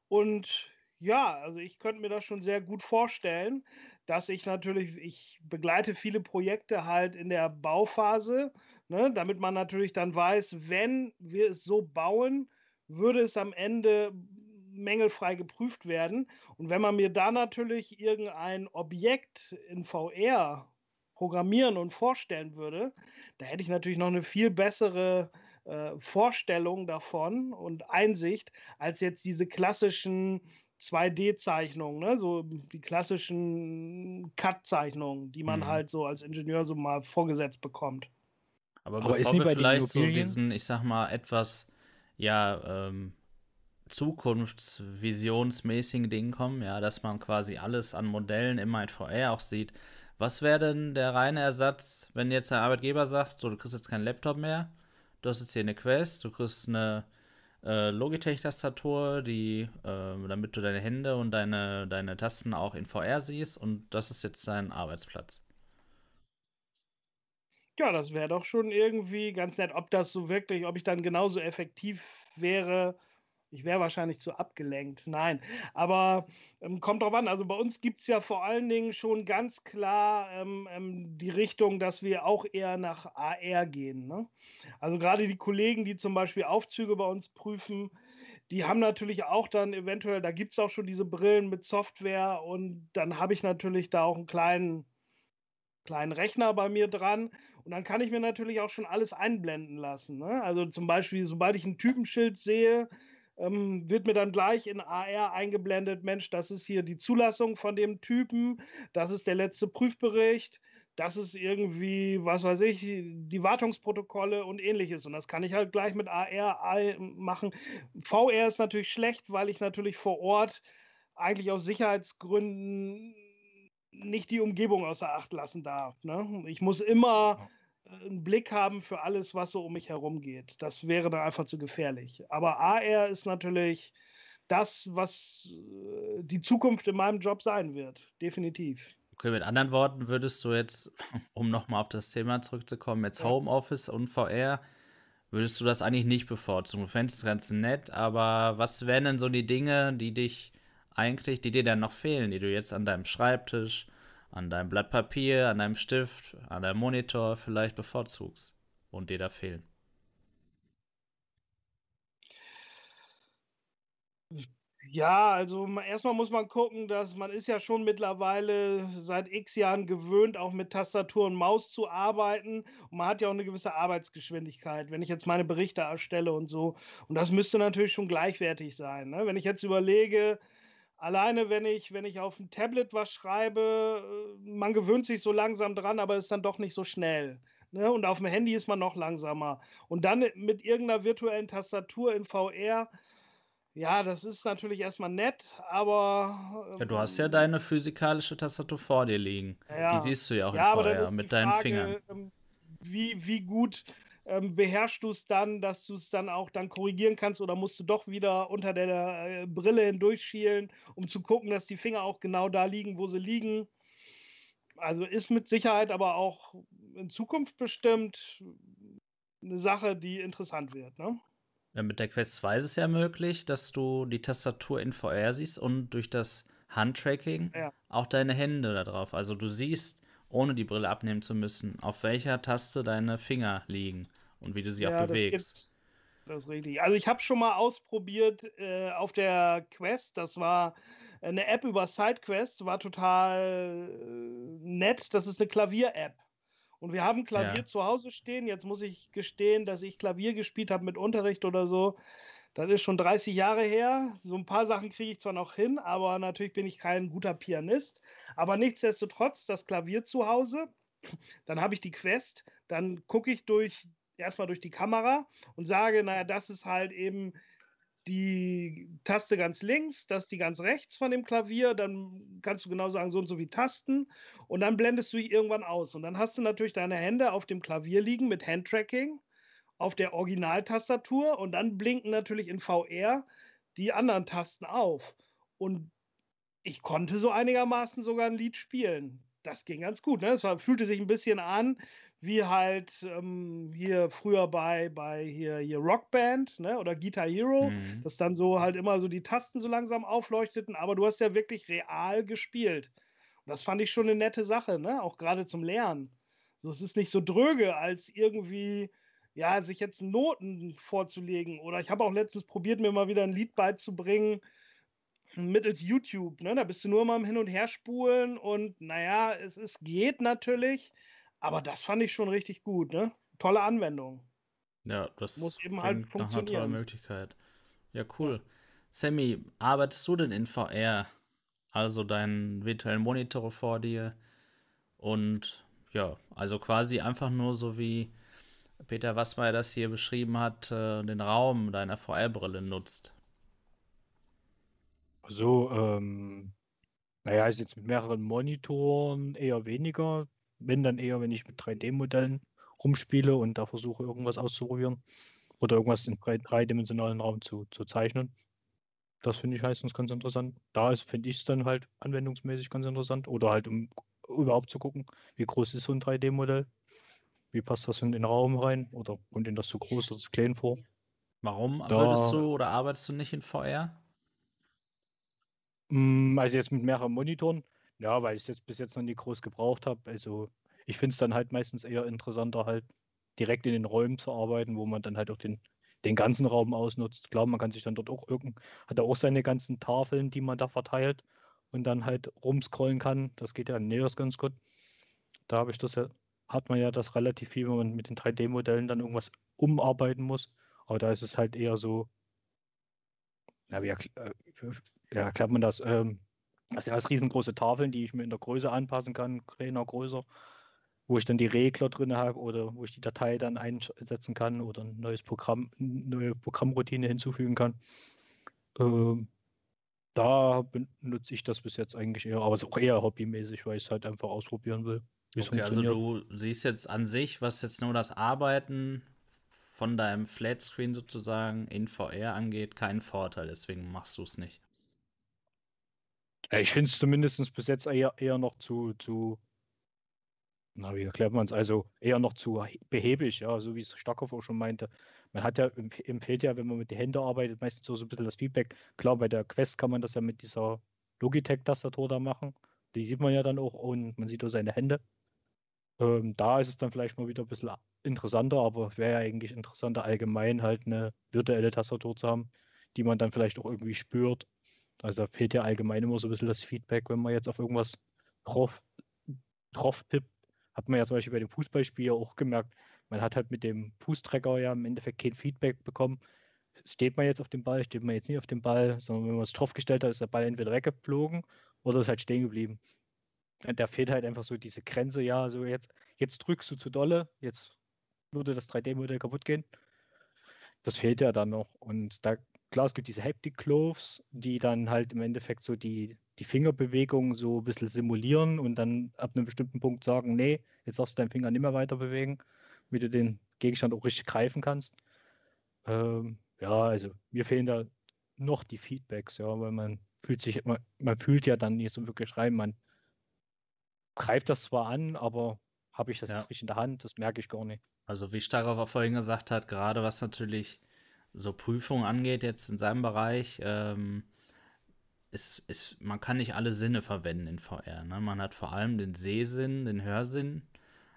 Und ja, also ich könnte mir das schon sehr gut vorstellen, dass ich natürlich, ich begleite viele Projekte halt in der Bauphase, ne, damit man natürlich dann weiß, wenn wir es so bauen, würde es am Ende mängelfrei geprüft werden. Und wenn man mir da natürlich irgendein Objekt in VR programmieren und vorstellen würde, da hätte ich natürlich noch eine viel bessere äh, Vorstellung davon und Einsicht als jetzt diese klassischen 2D-Zeichnungen, ne? so die klassischen Cut-Zeichnungen, die man mhm. halt so als Ingenieur so mal vorgesetzt bekommt. Aber, Aber bevor wir vielleicht so diesen, ich sag mal, etwas ja, ähm, zukunftsvisionsmäßigen Ding kommen, ja, dass man quasi alles an Modellen immer in VR auch sieht. Was wäre denn der reine Ersatz, wenn jetzt der Arbeitgeber sagt, so, du kriegst jetzt keinen Laptop mehr, du hast jetzt hier eine Quest, du kriegst eine äh, Logitech-Tastatur, die, äh, damit du deine Hände und deine, deine Tasten auch in VR siehst und das ist jetzt dein Arbeitsplatz. Ja, das wäre doch schon irgendwie ganz nett. Ob das so wirklich ob ich dann genauso effektiv wäre ich wäre wahrscheinlich zu abgelenkt. Nein, aber, ähm, kommt drauf an. Also, bei uns gibt es ja vor allen Dingen schon ganz klar, ähm, ähm, die Richtung, dass wir auch eher nach AR gehen, ne? Also, gerade die Kollegen, die zum Beispiel Aufzüge bei uns prüfen, die haben natürlich auch dann eventuell da gibt es auch schon diese Brillen mit Software und dann habe ich natürlich da auch einen kleinen kleinen Rechner bei mir dran und dann kann ich mir natürlich auch schon alles einblenden lassen. Ne? Also zum Beispiel, sobald ich ein Typenschild sehe, ähm, wird mir dann gleich in AR eingeblendet, Mensch, das ist hier die Zulassung von dem Typen, das ist der letzte Prüfbericht, das ist irgendwie, was weiß ich, die Wartungsprotokolle und ähnliches. Und das kann ich halt gleich mit AR machen. VR ist natürlich schlecht, weil ich natürlich vor Ort eigentlich aus Sicherheitsgründen nicht die Umgebung außer Acht lassen darf. Ne? Ich muss immer einen Blick haben für alles, was so um mich herum geht. Das wäre dann einfach zu gefährlich. Aber AR ist natürlich das, was äh, die Zukunft in meinem Job sein wird. Definitiv. Okay, mit anderen Worten würdest du jetzt, um nochmal auf das Thema zurückzukommen, jetzt ja. Homeoffice und VR, würdest du das eigentlich nicht bevorzugen? Du fändest es ganz nett, aber was wären denn so die Dinge, die dich eigentlich, die dir dann noch fehlen, die du jetzt an deinem Schreibtisch, an deinem Blatt Papier, an deinem Stift, an deinem Monitor vielleicht bevorzugst und dir da fehlen? Ja, also erstmal muss man gucken, dass man ist ja schon mittlerweile seit X Jahren gewöhnt, auch mit Tastatur und Maus zu arbeiten. Und man hat ja auch eine gewisse Arbeitsgeschwindigkeit, wenn ich jetzt meine Berichte erstelle und so. Und das müsste natürlich schon gleichwertig sein. Ne? Wenn ich jetzt überlege, Alleine, wenn ich, wenn ich auf dem Tablet was schreibe, äh, man gewöhnt sich so langsam dran, aber ist dann doch nicht so schnell. Ne? Und auf dem Handy ist man noch langsamer. Und dann mit irgendeiner virtuellen Tastatur in VR, ja, das ist natürlich erstmal nett, aber. Ja, du hast ja ähm, deine physikalische Tastatur vor dir liegen. Ja, die siehst du ja auch ja, in VR mit deinen Frage, Fingern. Ähm, wie, wie gut ähm, beherrschst du es dann, dass du es dann auch dann korrigieren kannst oder musst du doch wieder unter der äh, Brille hindurchschielen, um zu gucken, dass die Finger auch genau da liegen, wo sie liegen. Also ist mit Sicherheit aber auch in Zukunft bestimmt eine Sache, die interessant wird. Ne? Ja, mit der Quest 2 ist es ja möglich, dass du die Tastatur in VR siehst und durch das Handtracking, Ja. auch deine Hände da drauf. Also du siehst, ohne die Brille abnehmen zu müssen, auf welcher Taste deine Finger liegen und wie du sie auch Ja, das bewegst. Das ist richtig. Also ich habe schon mal ausprobiert äh, auf der Quest. Das war eine App über SideQuest, war total äh, nett. Das ist eine Klavier-App. Und wir haben Klavier Ja. zu Hause stehen. Jetzt muss ich gestehen, dass ich Klavier gespielt habe mit Unterricht oder so. Das ist schon 30 Jahre her. So ein paar Sachen kriege ich zwar noch hin, aber natürlich bin ich kein guter Pianist. Aber nichtsdestotrotz, das Klavier zu Hause, dann habe ich die Quest, dann gucke ich durch erstmal durch die Kamera und sage, naja, das ist halt eben die Taste ganz links, das ist die ganz rechts von dem Klavier, dann kannst du genau sagen, so und so wie Tasten und dann blendest du dich irgendwann aus und dann hast du natürlich deine Hände auf dem Klavier liegen mit Handtracking auf der Originaltastatur und dann blinken natürlich in VR die anderen Tasten auf und ich konnte so einigermaßen sogar ein Lied spielen. Das ging ganz gut. Ne? Es war, fühlte sich ein bisschen an wie halt ähm, hier früher bei, bei hier, hier Rockband ne? oder Guitar Hero, Mhm. dass dann so halt immer so die Tasten so langsam aufleuchteten, aber du hast ja wirklich real gespielt. Und das fand ich schon eine nette Sache, ne? auch gerade zum Lernen. So, es ist nicht so dröge, als irgendwie, ja, sich jetzt Noten vorzulegen. Oder ich habe auch letztens probiert, mir mal wieder ein Lied beizubringen mittels YouTube. Ne? Da bist du nur mal am Hin- und Herspulen und naja, es, es geht natürlich, aber das fand ich schon richtig gut. Ne? Tolle Anwendung. Ja, das Muss eben halt klingt nach einer funktionieren. Möglichkeit. Ja, cool. Sammy, arbeitest du denn in VR? Also deinen virtuellen Monitor vor dir und ja, also quasi einfach nur so wie Peter Wassmeier das hier beschrieben hat, äh, den Raum deiner VR-Brille nutzt. Also, ähm, naja, ist jetzt mit mehreren Monitoren eher weniger. Wenn dann eher, wenn ich mit 3D-Modellen rumspiele und da versuche, irgendwas auszuprobieren oder irgendwas im drei- dreidimensionalen Raum zu, zu zeichnen. Das finde ich meistens ganz interessant. Da ist, finde ich es dann halt anwendungsmäßig ganz interessant. Oder halt, um überhaupt zu gucken, wie groß ist so ein 3D-Modell? Wie passt das in den Raum rein? Oder kommt Ihnen das zu groß oder zu klein vor? Warum Da- würdest du oder arbeitest du nicht in VR? Mm, Also jetzt mit mehreren Monitoren, ja, weil ich es jetzt bis jetzt noch nie groß gebraucht habe. Also ich finde es dann halt meistens eher interessanter, halt direkt in den Räumen zu arbeiten, wo man dann halt auch den, den ganzen Raum ausnutzt. Klar, man kann sich dann dort auch irgend, hat er auch seine ganzen Tafeln, die man da verteilt und dann halt rumscrollen kann. Das geht ja in Neos ganz gut. Da habe ich das ja, hat man ja das relativ viel, wenn man mit den 3D-Modellen dann irgendwas umarbeiten muss. Aber da ist es halt eher so, ja, wie äh, ja, erklärt man das? Ähm, das sind alles riesengroße Tafeln, die ich mir in der Größe anpassen kann, kleiner, größer, wo ich dann die Regler drin habe oder wo ich die Datei dann einsetzen kann oder ein neues Programm, neue Programmroutine hinzufügen kann. Ähm, da benutze ich das bis jetzt eigentlich eher, aber es ist auch eher hobbymäßig, weil ich es halt einfach ausprobieren will, Okay, also du siehst jetzt an sich, was jetzt nur das Arbeiten von deinem Flatscreen sozusagen in VR angeht, keinen Vorteil, deswegen machst du es nicht. Ja, Ich finde es zumindest bis jetzt eher, eher noch zu, zu, na, wie erklärt man es, also eher noch zu behäbig, ja, so wie es Starkhoff auch schon meinte. Man hat ja, empf- empfiehlt ja, wenn man mit den Händen arbeitet, meistens so, so ein bisschen das Feedback. Klar, bei der Quest kann man das ja mit dieser Logitech-Tastatur da machen. Die sieht man ja dann auch und man sieht auch seine Hände. Ähm, da ist es dann vielleicht mal wieder ein bisschen interessanter, aber wäre ja eigentlich interessanter, allgemein halt eine virtuelle Tastatur zu haben, die man dann vielleicht auch irgendwie spürt. Also da fehlt ja allgemein immer so ein bisschen das Feedback, wenn man jetzt auf irgendwas drauf, drauf tippt. Hat man ja zum Beispiel bei dem Fußballspiel auch gemerkt, man hat halt mit dem Fußtrecker ja im Endeffekt kein Feedback bekommen. Steht man jetzt auf dem Ball, steht man jetzt nicht auf dem Ball, sondern wenn man es draufgestellt hat, ist der Ball entweder weggeflogen oder ist halt stehen geblieben. Und Da fehlt halt einfach so diese Grenze, ja, so jetzt, jetzt drückst du zu dolle, jetzt würde das 3D-Modell kaputt gehen. Das fehlt ja dann noch. Und da, klar, es gibt diese Haptic Gloves, die dann halt im Endeffekt so die, die Fingerbewegungen so ein bisschen simulieren und dann ab einem bestimmten Punkt sagen, nee, jetzt darfst du deinen Finger nicht mehr weiter bewegen, wie du den Gegenstand auch richtig greifen kannst. Ähm, ja, also mir fehlen da noch die Feedbacks, ja, weil man fühlt sich, man, man fühlt ja dann nicht so wirklich rein, man greift das zwar an, aber habe ich das Ja. jetzt richtig in der Hand, das merke ich gar nicht. Also wie auch vorhin gesagt hat, gerade was natürlich so Prüfungen angeht, jetzt in seinem Bereich, ähm, ist, ist, man kann nicht alle Sinne verwenden in VR. Ne? Man hat vor allem den Sehsinn, den Hörsinn,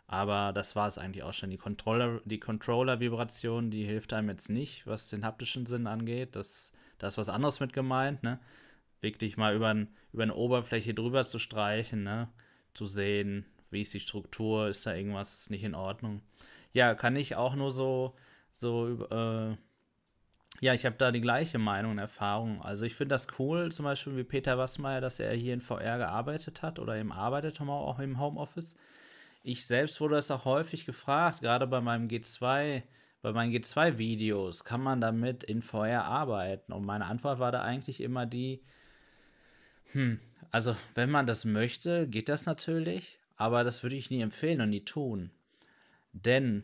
aber das war es eigentlich auch schon. Die Controller, die Controller-Vibration, die hilft einem jetzt nicht, was den haptischen Sinn angeht. Das, da ist was anderes mit gemeint, ne? Wirklich mal über, ein, über eine Oberfläche drüber zu streichen, ne? Zu sehen, wie ist die Struktur, ist da irgendwas nicht in Ordnung. Ja, kann ich auch nur so, so äh, ja, ich habe da die gleiche Meinung und Erfahrung. Also ich finde das cool, zum Beispiel wie Peter Wassmeier, dass er hier in VR gearbeitet hat oder eben arbeitet auch im Homeoffice. Ich selbst wurde das auch häufig gefragt, gerade bei meinem G2, bei meinen G2-Videos, kann man damit in VR arbeiten? Und meine Antwort war da eigentlich immer die, hm, also wenn man das möchte, geht das natürlich, aber das würde ich nie empfehlen und nie tun. Denn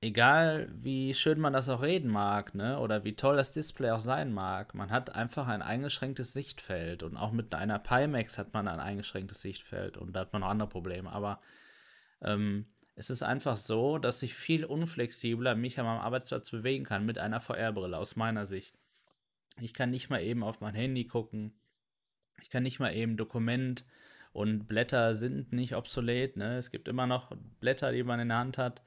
egal wie schön man das auch reden mag, ne, oder wie toll das Display auch sein mag, man hat einfach ein eingeschränktes Sichtfeld und auch mit einer Pimax hat man ein eingeschränktes Sichtfeld und da hat man noch andere Probleme, aber ähm, es ist einfach so, dass ich viel unflexibler mich an meinem Arbeitsplatz bewegen kann mit einer VR-Brille aus meiner Sicht. Ich kann nicht mal eben auf mein Handy gucken. Ich kann nicht mal eben Dokument und Blätter sind nicht obsolet. Ne? Es gibt immer noch Blätter, die man in der Hand hat.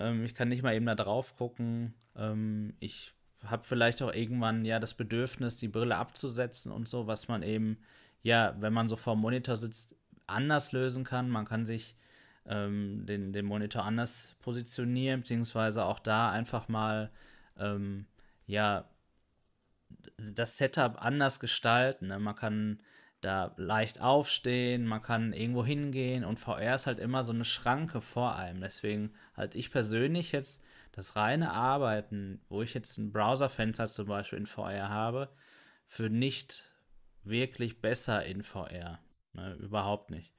Ähm, ich kann nicht mal eben da drauf gucken. Ähm, ich habe vielleicht auch irgendwann ja das Bedürfnis, die Brille abzusetzen und so, was man eben, ja, wenn man so vor dem Monitor sitzt, anders lösen kann. Man kann sich ähm, den, den Monitor anders positionieren, beziehungsweise auch da einfach mal, ähm, ja, das Setup anders gestalten. Ne? Man kann da leicht aufstehen, man kann irgendwo hingehen und VR ist halt immer so eine Schranke vor einem. Deswegen halt ich persönlich jetzt das reine Arbeiten, wo ich jetzt ein Browserfenster zum Beispiel in VR habe, für nicht wirklich besser in VR. Ne, überhaupt nicht.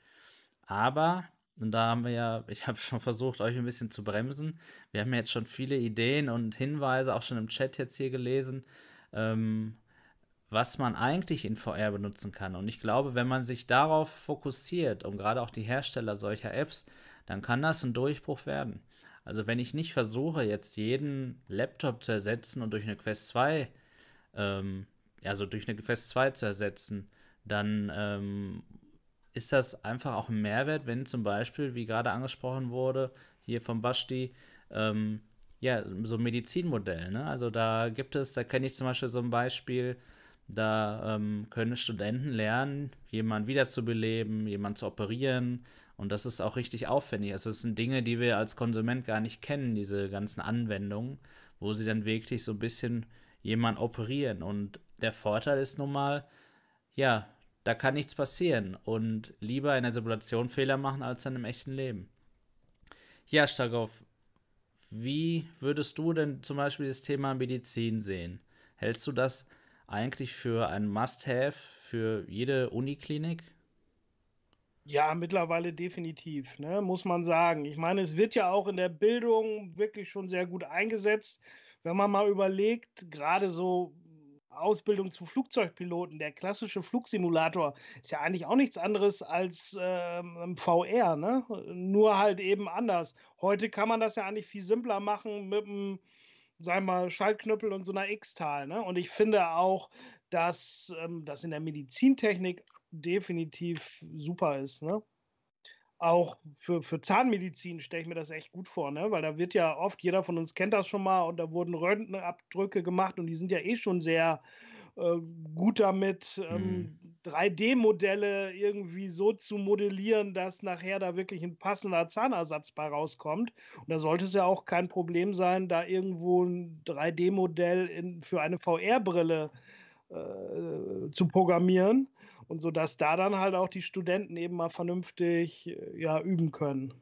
Aber, und da haben wir ja, ich habe schon versucht, euch ein bisschen zu bremsen. Wir haben jetzt schon viele Ideen und Hinweise, auch schon im Chat jetzt hier gelesen. Ähm, was man eigentlich in VR benutzen kann. Und ich glaube, wenn man sich darauf fokussiert und gerade auch die Hersteller solcher Apps, dann kann das ein Durchbruch werden. Also wenn ich nicht versuche, jetzt jeden Laptop zu ersetzen und durch eine Quest 2, ähm, also durch eine Quest 2 zu ersetzen, dann ähm, ist das einfach auch ein Mehrwert, wenn zum Beispiel, wie gerade angesprochen wurde, hier vom Basti, ähm, ja, so ein Medizinmodell, ne? Also da gibt es, da kenne ich zum Beispiel so ein Beispiel, da ähm, können Studenten lernen, jemanden wiederzubeleben, jemanden zu operieren. Und das ist auch richtig aufwendig. Also es sind Dinge, die wir als Konsument gar nicht kennen, diese ganzen Anwendungen, wo sie dann wirklich so ein bisschen jemanden operieren. Und der Vorteil ist nun mal, ja, da kann nichts passieren. Und lieber in der Simulation Fehler machen, als dann im echten Leben. Ja, Stagow, wie würdest du denn zum Beispiel das Thema Medizin sehen? Hältst du das eigentlich für ein Must-Have für jede Uniklinik? Ja, mittlerweile definitiv, ne, muss man sagen. Ich meine, es wird ja auch in der Bildung wirklich schon sehr gut eingesetzt. Wenn man mal überlegt, gerade so Ausbildung zum Flugzeugpiloten, der klassische Flugsimulator ist ja eigentlich auch nichts anderes als ähm, VR, ne? Nur halt eben anders. Heute kann man das ja eigentlich viel simpler machen mit einem sagen wir mal, Schaltknüppel und so einer X-Tal. Ne? Und ich finde auch, dass ähm, das in der Medizintechnik definitiv super ist. Ne? Auch für, für Zahnmedizin stelle ich mir das echt gut vor, ne? weil da wird ja oft, jeder von uns kennt das schon mal, und da wurden Röntgenabdrücke gemacht und die sind ja eh schon sehr äh, gut damit, ähm, mhm. 3D-Modelle irgendwie so zu modellieren, dass nachher da wirklich ein passender Zahnersatz bei rauskommt. Und da sollte es ja auch kein Problem sein, da irgendwo ein 3D-Modell für eine VR-Brille äh, zu programmieren und so dass da dann halt auch die Studenten eben mal vernünftig äh, ja, üben können.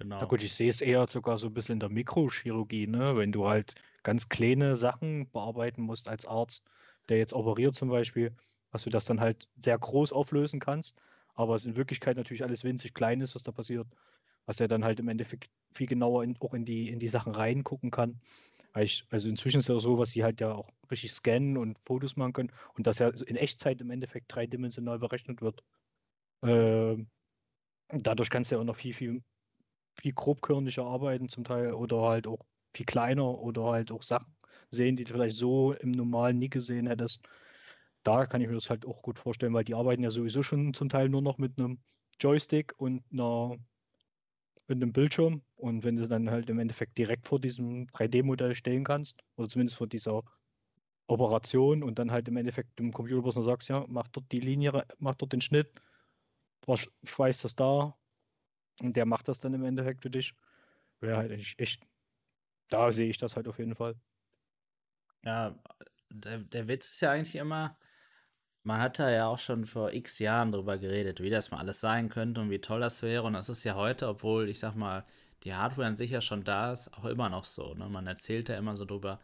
Genau. Na gut, ich sehe es eher sogar so ein bisschen in der Mikrochirurgie, ne? Wenn du halt ganz kleine Sachen bearbeiten musst als Arzt, der jetzt operiert zum Beispiel, dass du das dann halt sehr groß auflösen kannst, aber es in Wirklichkeit natürlich alles winzig klein ist, was da passiert, was er dann halt im Endeffekt viel genauer in, auch in die, in die Sachen reingucken kann. Ich, also inzwischen ist es ja so, was sie halt ja auch richtig scannen und Fotos machen können und das ja in Echtzeit im Endeffekt dreidimensional berechnet wird. Äh, dadurch kannst du ja auch noch viel, viel, viel grobkörniger arbeiten zum Teil oder halt auch viel kleiner oder halt auch Sachen sehen, die du vielleicht so im Normalen nie gesehen hättest. Da kann ich mir das halt auch gut vorstellen, weil die arbeiten ja sowieso schon zum Teil nur noch mit einem Joystick und einer mit einem Bildschirm. Und wenn du dann halt im Endeffekt direkt vor diesem 3D-Modell stehen kannst, oder zumindest vor dieser Operation und dann halt im Endeffekt dem Computer bloß noch sagst, ja, mach dort die Linie, mach dort den Schnitt, schweißt das da und der macht das dann im Endeffekt für dich. Wäre halt echt, echt, da sehe ich das halt auf jeden Fall. Ja, der, der Witz ist ja eigentlich immer, man hat da ja auch schon vor x Jahren drüber geredet, wie das mal alles sein könnte und wie toll das wäre. Und das ist ja heute, obwohl ich sag mal, die Hardware an sich ja schon da ist, auch immer noch so. Ne? Man erzählt ja immer so drüber.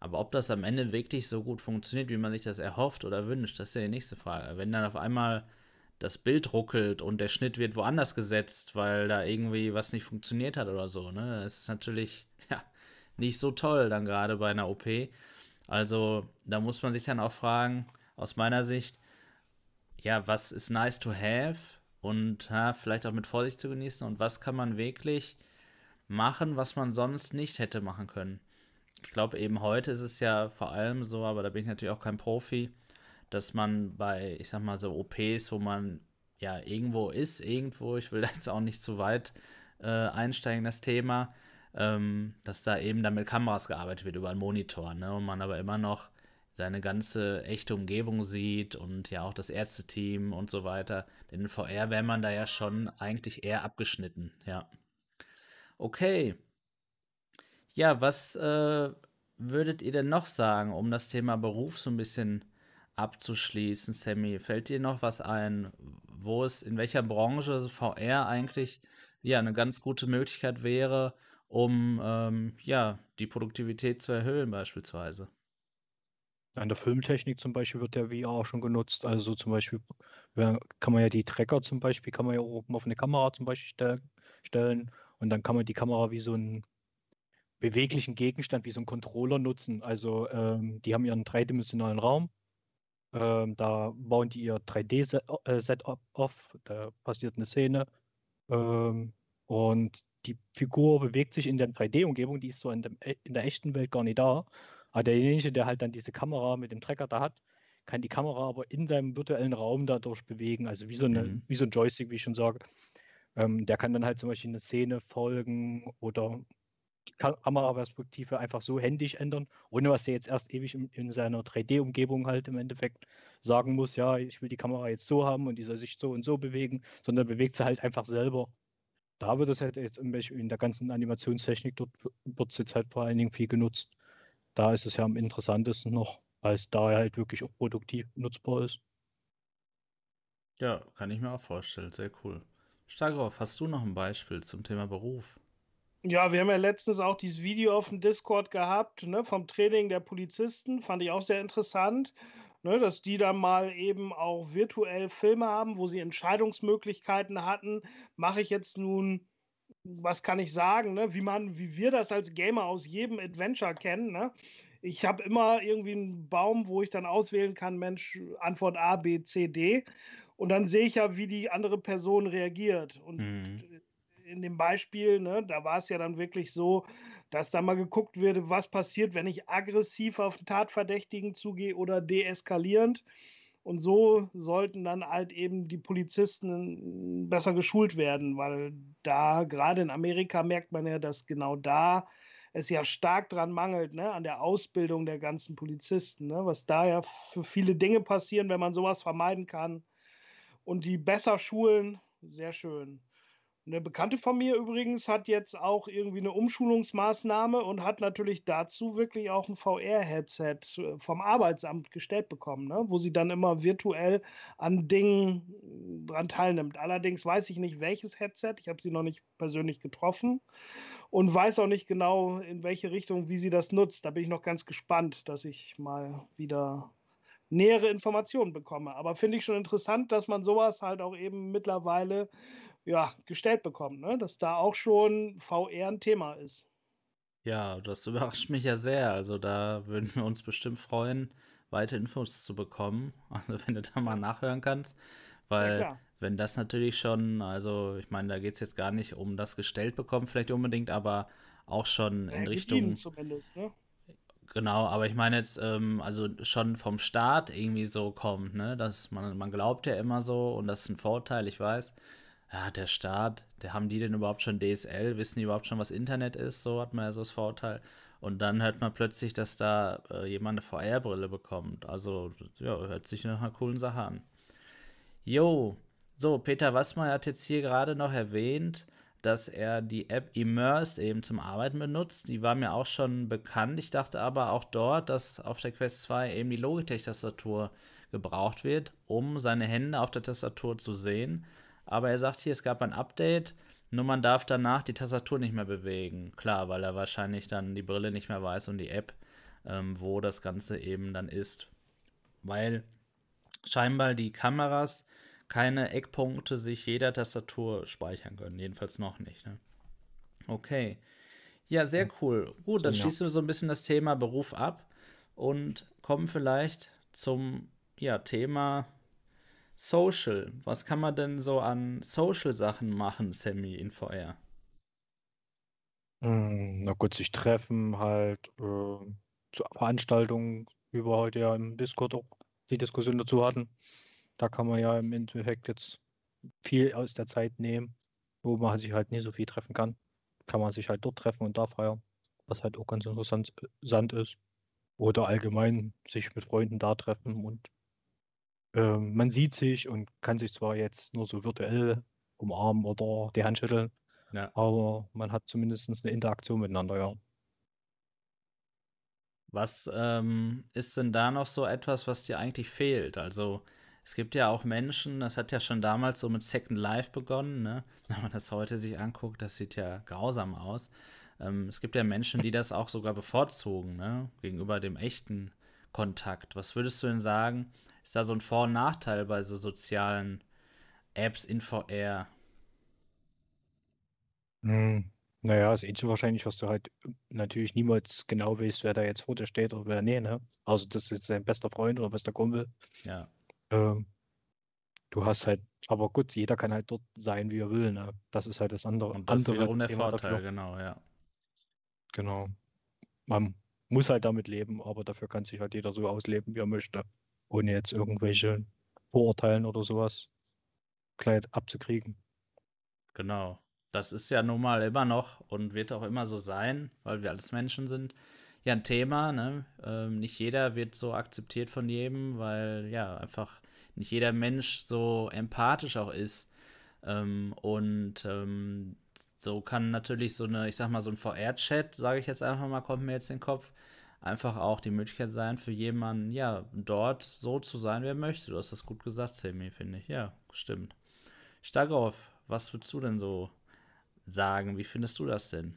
Aber ob das am Ende wirklich so gut funktioniert, wie man sich das erhofft oder wünscht, das ist ja die nächste Frage. Wenn dann auf einmal das Bild ruckelt und der Schnitt wird woanders gesetzt, weil da irgendwie was nicht funktioniert hat oder so, ne? Das ist natürlich ja, nicht so toll dann gerade bei einer OP. Also da muss man sich dann auch fragen, aus meiner Sicht, ja, was ist nice to have und ja, vielleicht auch mit Vorsicht zu genießen und was kann man wirklich machen, was man sonst nicht hätte machen können. Ich glaube, eben heute ist es ja vor allem so, aber da bin ich natürlich auch kein Profi, dass man bei, ich sag mal so OPs, wo man ja irgendwo ist, irgendwo, ich will jetzt auch nicht zu weit äh, einsteigen, das Thema, ähm, dass da eben dann mit Kameras gearbeitet wird über einen Monitor, ne? Und man aber immer noch seine ganze echte Umgebung sieht und ja auch das Ärzteteam und so weiter. Denn in VR wäre man da ja schon eigentlich eher abgeschnitten, ja. Okay. Ja, was äh, würdet ihr denn noch sagen, um das Thema Beruf so ein bisschen abzuschließen, Sammy? Fällt dir noch was ein, wo es in welcher Branche VR eigentlich ja eine ganz gute Möglichkeit wäre, um ähm, ja die Produktivität zu erhöhen beispielsweise? In der Filmtechnik zum Beispiel wird der VR auch schon genutzt. Also zum Beispiel kann man ja die Tracker zum Beispiel, kann man ja oben auf eine Kamera zum Beispiel stellen und dann kann man die Kamera wie so einen beweglichen Gegenstand, wie so einen Controller nutzen. Also ähm, die haben ihren dreidimensionalen Raum. Ähm, da bauen die ihr 3D-Set auf, da passiert eine Szene ähm, und die Figur bewegt sich in der 3D-Umgebung, die ist so in, dem, in der echten Welt gar nicht da. Aber derjenige, der halt dann diese Kamera mit dem Trecker da hat, kann die Kamera aber in seinem virtuellen Raum dadurch bewegen. Also wie so, eine, mhm. wie so ein Joystick, wie ich schon sage. Ähm, der kann dann halt zum Beispiel eine Szene folgen oder Kameraperspektive einfach so händisch ändern, ohne was er jetzt erst ewig in, in seiner 3D-Umgebung halt im Endeffekt sagen muss, ja, ich will die Kamera jetzt so haben und die soll sich so und so bewegen, sondern bewegt sie halt einfach selber. Da wird es halt jetzt in der ganzen Animationstechnik, dort wird es jetzt halt vor allen Dingen viel genutzt da ist es ja am interessantesten noch, weil es da halt wirklich auch produktiv nutzbar ist. Ja, kann ich mir auch vorstellen. Sehr cool. Stagroff, hast du noch ein Beispiel zum Thema Beruf? Ja, wir haben ja letztens auch dieses Video auf dem Discord gehabt, ne, vom Training der Polizisten. Fand ich auch sehr interessant, ne, dass die dann mal eben auch virtuell Filme haben, wo sie Entscheidungsmöglichkeiten hatten. Mache ich jetzt nun was kann ich sagen, ne? wie man, wie wir das als Gamer aus jedem Adventure kennen. Ne? Ich habe immer irgendwie einen Baum, wo ich dann auswählen kann, Mensch, Antwort A, B, C, D. Und dann sehe ich ja, wie die andere Person reagiert. Und mhm. In dem Beispiel, ne, da war es ja dann wirklich so, dass da mal geguckt wird, was passiert, wenn ich aggressiv auf den Tatverdächtigen zugehe oder deeskalierend. Und so sollten dann halt eben die Polizisten besser geschult werden, weil da, gerade in Amerika, merkt man ja, dass genau da es ja stark dran mangelt, ne, an der Ausbildung der ganzen Polizisten, ne, was da ja für viele Dinge passieren, wenn man sowas vermeiden kann. Und die besser schulen, sehr schön. Eine Bekannte von mir übrigens hat jetzt auch irgendwie eine Umschulungsmaßnahme und hat natürlich dazu wirklich auch ein VR-Headset äh, vom Arbeitsamt gestellt bekommen, ne? wo sie dann immer virtuell an Dingen dran teilnimmt. Allerdings weiß ich nicht, welches Headset. Ich habe sie noch nicht persönlich getroffen und weiß auch nicht genau, in welche Richtung, wie sie das nutzt. Da bin ich noch ganz gespannt, dass ich mal wieder nähere Informationen bekomme. Aber finde ich schon interessant, dass man sowas halt auch eben mittlerweile ja, gestellt bekommt, ne? dass da auch schon VR ein Thema ist. Ja, das überrascht mich ja sehr. Also da würden wir uns bestimmt freuen, weitere Infos zu bekommen. Also wenn du da mal nachhören kannst. Weil ja, wenn das natürlich schon, also ich meine, da geht es jetzt gar nicht um das gestellt bekommen, vielleicht unbedingt, aber auch schon in ja, Richtung. Zumindest, ne? Genau, aber ich meine jetzt, ähm, also schon vom Staat irgendwie so kommt, ne? Dass man, man glaubt ja immer so und das ist ein Vorteil, ich weiß. Ja, der Staat, der haben die denn überhaupt schon DSL? Wissen die überhaupt schon, was Internet ist? So hat man ja so das Vorteil. Und dann hört man plötzlich, dass da äh, jemand eine VR-Brille bekommt. Also, ja, hört sich nach einer coolen Sache an. Jo, so, Peter Wassmer hat jetzt hier gerade noch erwähnt, dass er die App Immersed eben zum Arbeiten benutzt. Die war mir auch schon bekannt. Ich dachte aber auch dort, dass auf der Quest 2 eben die Logitech-Tastatur gebraucht wird, um seine Hände auf der Tastatur zu sehen. Aber er sagt hier, es gab ein Update, nur man darf danach die Tastatur nicht mehr bewegen. Klar, weil er wahrscheinlich dann die Brille nicht mehr weiß und die App, ähm, wo das Ganze eben dann ist. Weil scheinbar die Kameras keine Eckpunkte sich jeder Tastatur speichern können. Jedenfalls noch nicht. Ne? Okay. Ja, sehr cool. Gut, dann ja. schließen wir so ein bisschen das Thema Beruf ab und kommen vielleicht zum ja, Thema Social. Was kann man denn so an Social-Sachen machen, Sammy, in VR? Hm, na gut, sich treffen, halt äh, zu Veranstaltungen, wie wir heute ja im Discord auch die Diskussion dazu hatten. Da kann man ja im Endeffekt jetzt viel aus der Zeit nehmen, wo man sich halt nicht so viel treffen kann. Kann man sich halt dort treffen und da feiern, was halt auch ganz interessant ist. Oder allgemein sich mit Freunden da treffen und äh, man sieht sich und kann sich zwar jetzt nur so virtuell umarmen oder die Hand schütteln, ja. aber man hat zumindest eine Interaktion miteinander, ja. Was ähm, ist denn da noch so etwas, was dir eigentlich fehlt? Also es gibt ja auch Menschen, das hat ja schon damals so mit Second Life begonnen, ne? Wenn man das heute sich anguckt, das sieht ja grausam aus. Ähm, es gibt ja Menschen, die das auch sogar bevorzugen, ne? Gegenüber dem echten Kontakt. Was würdest du denn sagen? Ist da so ein Vor- und Nachteil bei so sozialen Apps in VR? Hm, naja, ist eh zu wahrscheinlich, was du halt natürlich niemals genau weißt, wer da jetzt vor dir steht oder wer nee, ne? Also das ist jetzt dein bester Freund oder bester Kumpel. Ja. Ähm, du hast halt, aber gut, jeder kann halt dort sein, wie er will, ne? Das ist halt das andere. Und das ist wiederum der Thema Vorteil, dafür. genau, ja. Genau. Man muss halt damit leben, aber dafür kann sich halt jeder so ausleben, wie er möchte. Ohne jetzt irgendwelche Vorurteilen oder sowas gleich abzukriegen. Genau. Das ist ja nun mal immer noch und wird auch immer so sein, weil wir alles Menschen sind ja ein Thema. Ne? Ähm, nicht jeder wird so akzeptiert von jedem, weil ja einfach nicht jeder Mensch so empathisch auch ist. Ähm, und ähm, so kann natürlich so eine, ich sag mal, so ein VR-Chat, sage ich jetzt einfach mal, kommt mir jetzt in den Kopf, einfach auch die Möglichkeit sein, für jemanden, ja, dort so zu sein, wer möchte. Du hast das gut gesagt, Semi, finde ich. Ja, stimmt. Stagroff, was würdest du denn so sagen? Wie findest du das denn?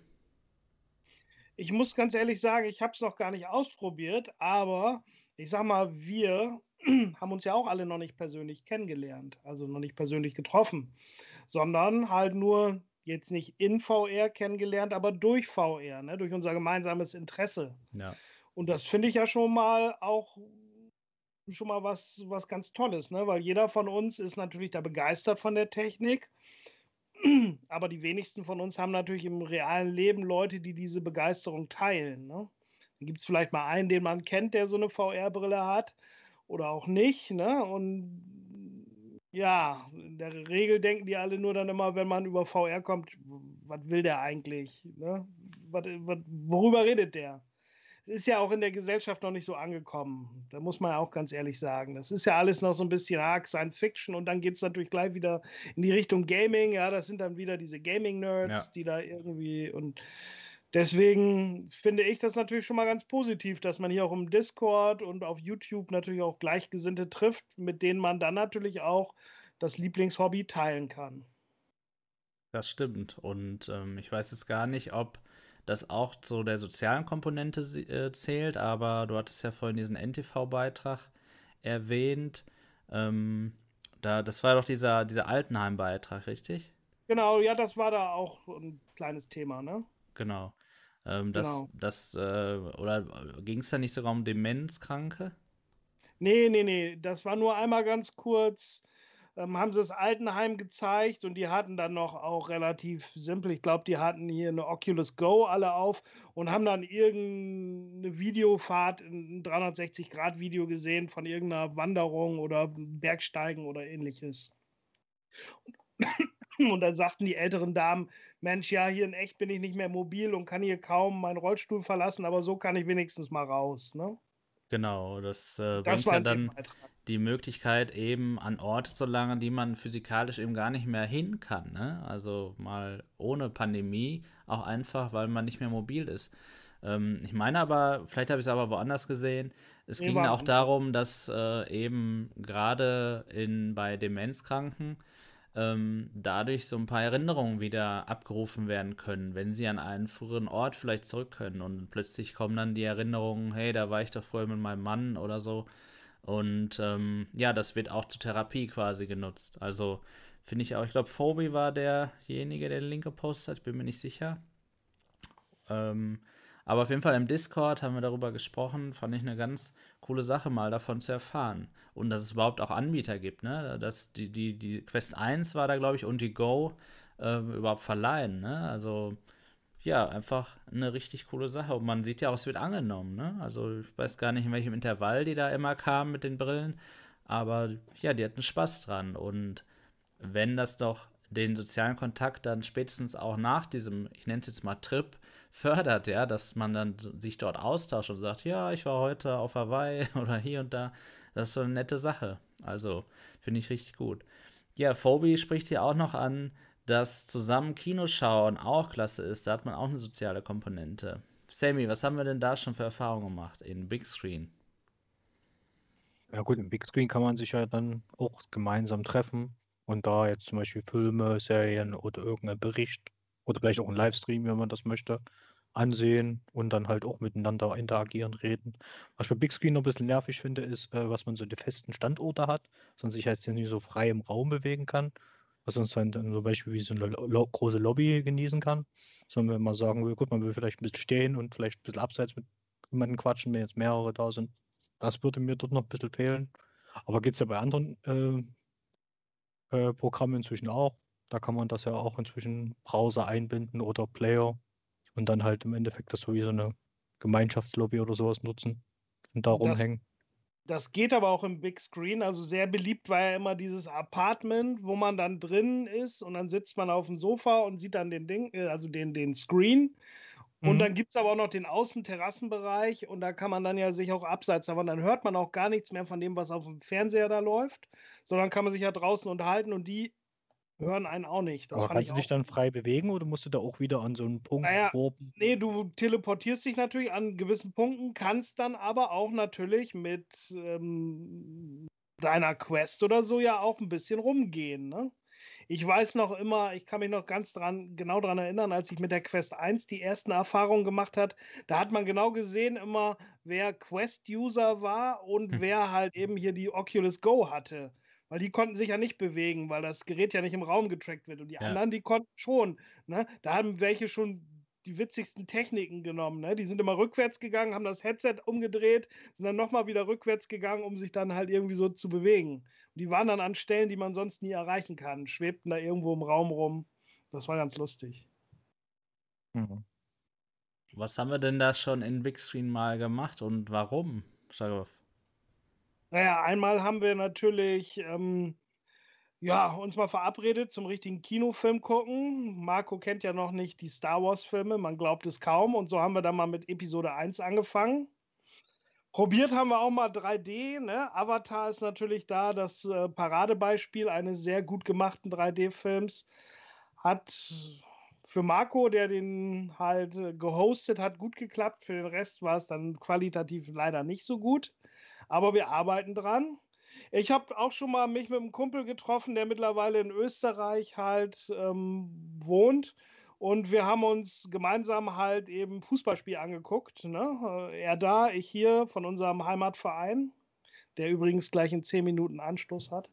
Ich muss ganz ehrlich sagen, ich habe es noch gar nicht ausprobiert, aber ich sag mal, wir haben uns ja auch alle noch nicht persönlich kennengelernt, also noch nicht persönlich getroffen, sondern halt nur jetzt nicht in VR kennengelernt, aber durch VR, ne, durch unser gemeinsames Interesse. Ja. Und das finde ich ja schon mal auch schon mal was, was ganz Tolles, ne? weil jeder von uns ist natürlich da begeistert von der Technik aber die wenigsten von uns haben natürlich im realen Leben Leute, die diese Begeisterung teilen. Ne? Dann gibt es vielleicht mal einen, den man kennt, der so eine VR-Brille hat oder auch nicht. Ne? Und ja, in der Regel denken die alle nur dann immer, wenn man über VR kommt, was will der eigentlich? Ne? Was, was, worüber redet der? Ist ja auch in der Gesellschaft noch nicht so angekommen. Da muss man auch ganz ehrlich sagen. Das ist ja alles noch so ein bisschen arg Science Fiction und dann geht es natürlich gleich wieder in die Richtung Gaming. Ja, das sind dann wieder diese Gaming-Nerds, ja. die da irgendwie und deswegen finde ich das natürlich schon mal ganz positiv, dass man hier auch im Discord und auf YouTube natürlich auch Gleichgesinnte trifft, mit denen man dann natürlich auch das Lieblingshobby teilen kann. Das stimmt. Und ähm, ich weiß jetzt gar nicht, ob das auch zu der sozialen Komponente äh, zählt, aber du hattest ja vorhin diesen NTV-Beitrag erwähnt. Ähm, da, das war doch dieser, dieser Altenheim-Beitrag, richtig? Genau, ja, das war da auch ein kleines Thema, ne? Genau. Ähm, das, genau. das, äh, oder ging es da nicht sogar um Demenzkranke? Nee, nee, nee. Das war nur einmal ganz kurz ähm, haben sie das Altenheim gezeigt und die hatten dann noch auch relativ simpel, ich glaube, die hatten hier eine Oculus Go alle auf und haben dann irgendeine Videofahrt, ein 360-Grad-Video gesehen von irgendeiner Wanderung oder Bergsteigen oder ähnliches. Und dann sagten die älteren Damen, Mensch, ja, hier in echt bin ich nicht mehr mobil und kann hier kaum meinen Rollstuhl verlassen, aber so kann ich wenigstens mal raus. Ne? Genau, das äh, das bringt ja dann die Möglichkeit eben an Orte zu langen, die man physikalisch eben gar nicht mehr hin kann. Ne? Also mal ohne Pandemie, auch einfach, weil man nicht mehr mobil ist. Ähm, ich meine aber, vielleicht habe ich es aber woanders gesehen, es nee, ging auch darum, dass äh, eben gerade bei Demenzkranken ähm, dadurch so ein paar Erinnerungen wieder abgerufen werden können, wenn sie an einen früheren Ort vielleicht zurück können und plötzlich kommen dann die Erinnerungen, hey, da war ich doch vorher mit meinem Mann oder so. Und ähm, ja, das wird auch zur Therapie quasi genutzt. Also finde ich auch, ich glaube, Phoebe war derjenige, der den Link gepostet hat, bin mir nicht sicher. Ähm, aber auf jeden Fall im Discord haben wir darüber gesprochen, fand ich eine ganz coole Sache, mal davon zu erfahren. Und dass es überhaupt auch Anbieter gibt, ne? Dass die, die, die Quest 1 war da, glaube ich, und die Go äh, überhaupt verleihen, ne? Also ja, einfach eine richtig coole Sache. Und man sieht ja auch, es wird angenommen, ne? Also ich weiß gar nicht, in welchem Intervall die da immer kamen mit den Brillen. Aber ja, die hatten Spaß dran. Und wenn das doch den sozialen Kontakt dann spätestens auch nach diesem, ich nenne es jetzt mal Trip, fördert, ja, dass man dann sich dort austauscht und sagt, ja, ich war heute auf Hawaii oder hier und da. Das ist so eine nette Sache. Also, finde ich richtig gut. Ja, Phoebe spricht hier auch noch an, dass zusammen Kinoschauen auch klasse ist. Da hat man auch eine soziale Komponente. Sammy, was haben wir denn da schon für Erfahrungen gemacht in Big Screen? Ja gut, im Big Screen kann man sich ja dann auch gemeinsam treffen und da jetzt zum Beispiel Filme, Serien oder irgendein Bericht oder vielleicht auch ein Livestream, wenn man das möchte, ansehen und dann halt auch miteinander interagieren, reden. Was ich bei Big Screen noch ein bisschen nervig finde, ist, äh, was man so die festen Standorte hat, sonst sich halt nicht so frei im Raum bewegen kann, was uns dann, dann zum Beispiel wie so eine lo große Lobby genießen kann. Sondern wenn man sagen will, gut, man will vielleicht ein bisschen stehen und vielleicht ein bisschen abseits mit jemandem quatschen, wenn jetzt mehrere da sind. Das würde mir dort noch ein bisschen fehlen. Aber geht es ja bei anderen äh, äh, Programmen inzwischen auch. Da kann man das ja auch inzwischen Browser einbinden oder Player und dann halt im Endeffekt das so wie so eine Gemeinschaftslobby oder sowas nutzen und da rumhängen. Das, das geht aber auch im Big Screen. Also sehr beliebt war ja immer dieses Apartment, wo man dann drin ist und dann sitzt man auf dem Sofa und sieht dann den Ding, äh, also den, den Screen. Und mhm. dann gibt es aber auch noch den Außenterrassenbereich und da kann man dann ja sich auch abseits, aber dann hört man auch gar nichts mehr von dem, was auf dem Fernseher da läuft, sondern kann man sich ja draußen unterhalten und die hören einen auch nicht. Das Aber kannst du dich dann frei bewegen oder musst du da auch wieder an so einen Punkt naja, proben? Nee, du teleportierst dich natürlich an gewissen Punkten, kannst dann aber auch natürlich mit ähm, deiner Quest oder so ja auch ein bisschen rumgehen. Ne? Ich weiß noch immer, ich kann mich noch ganz dran, genau daran erinnern, als ich mit der Quest 1 die ersten Erfahrungen gemacht hat, da hat man genau gesehen immer, wer Quest-User war und hm. wer halt eben hier die Oculus Go hatte. Weil die konnten sich ja nicht bewegen, weil das Gerät ja nicht im Raum getrackt wird. Und die ja. anderen, die konnten schon. Ne? Da haben welche schon die witzigsten Techniken genommen. Ne? Die sind immer rückwärts gegangen, haben das Headset umgedreht, sind dann nochmal wieder rückwärts gegangen, um sich dann halt irgendwie so zu bewegen. Und die waren dann an Stellen, die man sonst nie erreichen kann, schwebten da irgendwo im Raum rum. Das war ganz lustig. Mhm. Was haben wir denn da schon in Big Screen mal gemacht und warum, Starov? Naja, einmal haben wir natürlich ähm, ja, uns mal verabredet zum richtigen Kinofilm gucken. Marco kennt ja noch nicht die Star Wars-Filme, man glaubt es kaum. Und so haben wir dann mal mit Episode 1 angefangen. Probiert haben wir auch mal 3D. Ne? Avatar ist natürlich da das äh, Paradebeispiel eines sehr gut gemachten 3D-Films. Hat für Marco, der den halt äh, gehostet hat, gut geklappt. Für den Rest war es dann qualitativ leider nicht so gut aber wir arbeiten dran. Ich habe auch schon mal mich mit einem Kumpel getroffen, der mittlerweile in Österreich halt ähm, wohnt. Und wir haben uns gemeinsam halt eben Fußballspiel angeguckt. Ne? Er da, ich hier von unserem Heimatverein, der übrigens gleich in zehn Minuten Anstoß hat.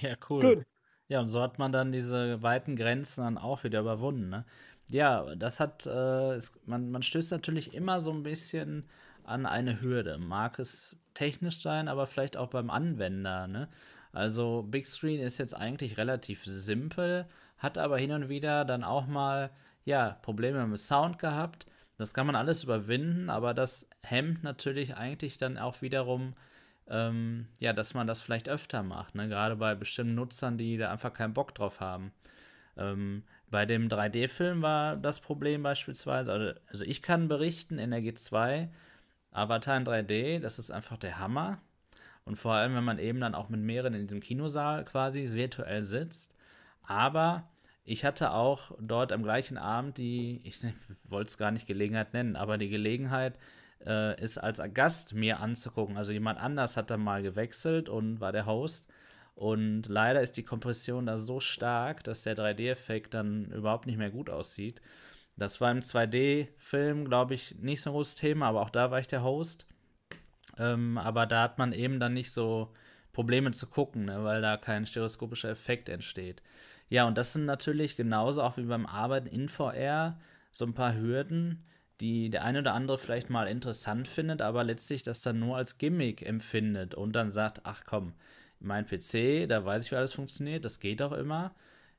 Ja, cool. Gut. Ja, und so hat man dann diese weiten Grenzen dann auch wieder überwunden. Ne? Ja, das hat, äh, es, man, man stößt natürlich immer so ein bisschen an eine Hürde. Mag es technisch sein, aber vielleicht auch beim Anwender. Ne? Also Big Screen ist jetzt eigentlich relativ simpel, hat aber hin und wieder dann auch mal ja, Probleme mit Sound gehabt. Das kann man alles überwinden, aber das hemmt natürlich eigentlich dann auch wiederum, ähm, ja, dass man das vielleicht öfter macht. Ne? Gerade bei bestimmten Nutzern, die da einfach keinen Bock drauf haben. Ähm, bei dem 3D-Film war das Problem beispielsweise, also, also ich kann berichten in der G2, Avatar in 3D, das ist einfach der Hammer. Und vor allem, wenn man eben dann auch mit mehreren in diesem Kinosaal quasi virtuell sitzt. Aber ich hatte auch dort am gleichen Abend die, ich wollte es gar nicht Gelegenheit nennen, aber die Gelegenheit, äh, ist als Gast mir anzugucken. Also jemand anders hat da mal gewechselt und war der Host. Und leider ist die Kompression da so stark, dass der 3D-Effekt dann überhaupt nicht mehr gut aussieht. Das war im 2D-Film, glaube ich, nicht so ein großes Thema, aber auch da war ich der Host. Ähm, aber da hat man eben dann nicht so Probleme zu gucken, ne, weil da kein stereoskopischer Effekt entsteht. Ja, und das sind natürlich genauso auch wie beim Arbeiten in VR so ein paar Hürden, die der eine oder andere vielleicht mal interessant findet, aber letztlich das dann nur als Gimmick empfindet und dann sagt, ach komm, mein PC, da weiß ich, wie alles funktioniert, das geht auch immer.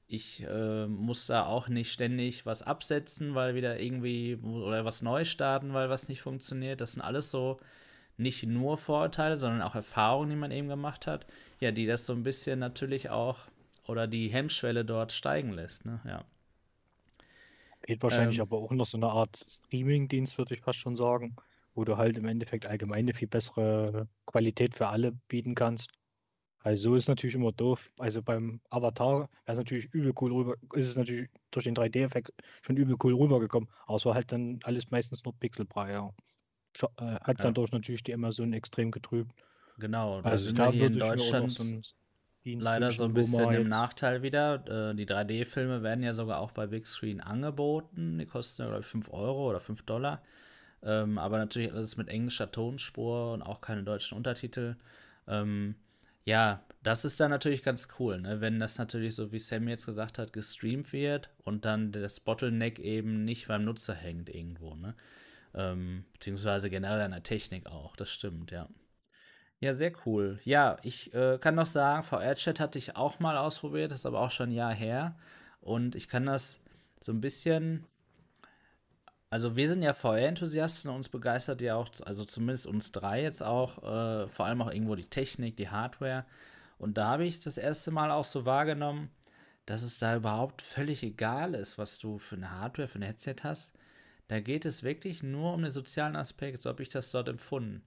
Ich äh, muss da auch nicht ständig was absetzen, weil wieder irgendwie oder was neu starten, weil was nicht funktioniert. Das sind alles so nicht nur Vorurteile, sondern auch Erfahrungen, die man eben gemacht hat, ja, die das so ein bisschen natürlich auch oder die Hemmschwelle dort steigen lässt, ne? Ja. Geht wahrscheinlich ähm, aber auch noch so eine Art Streaming-Dienst, würde ich fast schon sagen, wo du halt im Endeffekt allgemein eine viel bessere Qualität für alle bieten kannst. Also so ist natürlich immer doof. Also beim Avatar wäre es natürlich übel cool rüber, ist es natürlich durch den 3D-Effekt schon übel cool rübergekommen. Aber es war halt dann alles meistens nur Pixelbrei, ja. Äh, Hat es ja. dann durch natürlich die Amazon extrem getrübt. Genau, da also sind da wir hier in Deutschland so leider so ein bisschen im Nachteil wieder. Äh, die 3D-Filme werden ja sogar auch bei Big Screen angeboten. Die kosten ja, glaube ich, 5 Euro oder 5 Dollar. Ähm, aber natürlich alles mit englischer Tonspur und auch keine deutschen Untertitel. Ähm, ja, das ist dann natürlich ganz cool, ne? wenn das natürlich so, wie Sam jetzt gesagt hat, gestreamt wird und dann das Bottleneck eben nicht beim Nutzer hängt irgendwo. Ne? Ähm, beziehungsweise generell an der Technik auch, das stimmt, ja. Ja, sehr cool. Ja, ich äh, kann noch sagen, VR-Chat hatte ich auch mal ausprobiert, ist aber auch schon ein Jahr her. Und ich kann das so ein bisschen also wir sind ja VR-Enthusiasten und uns begeistert ja auch, also zumindest uns drei jetzt auch, äh, vor allem auch irgendwo die Technik, die Hardware. Und da habe ich das erste Mal auch so wahrgenommen, dass es da überhaupt völlig egal ist, was du für eine Hardware, für ein Headset hast. Da geht es wirklich nur um den sozialen Aspekt, so habe ich das dort empfunden.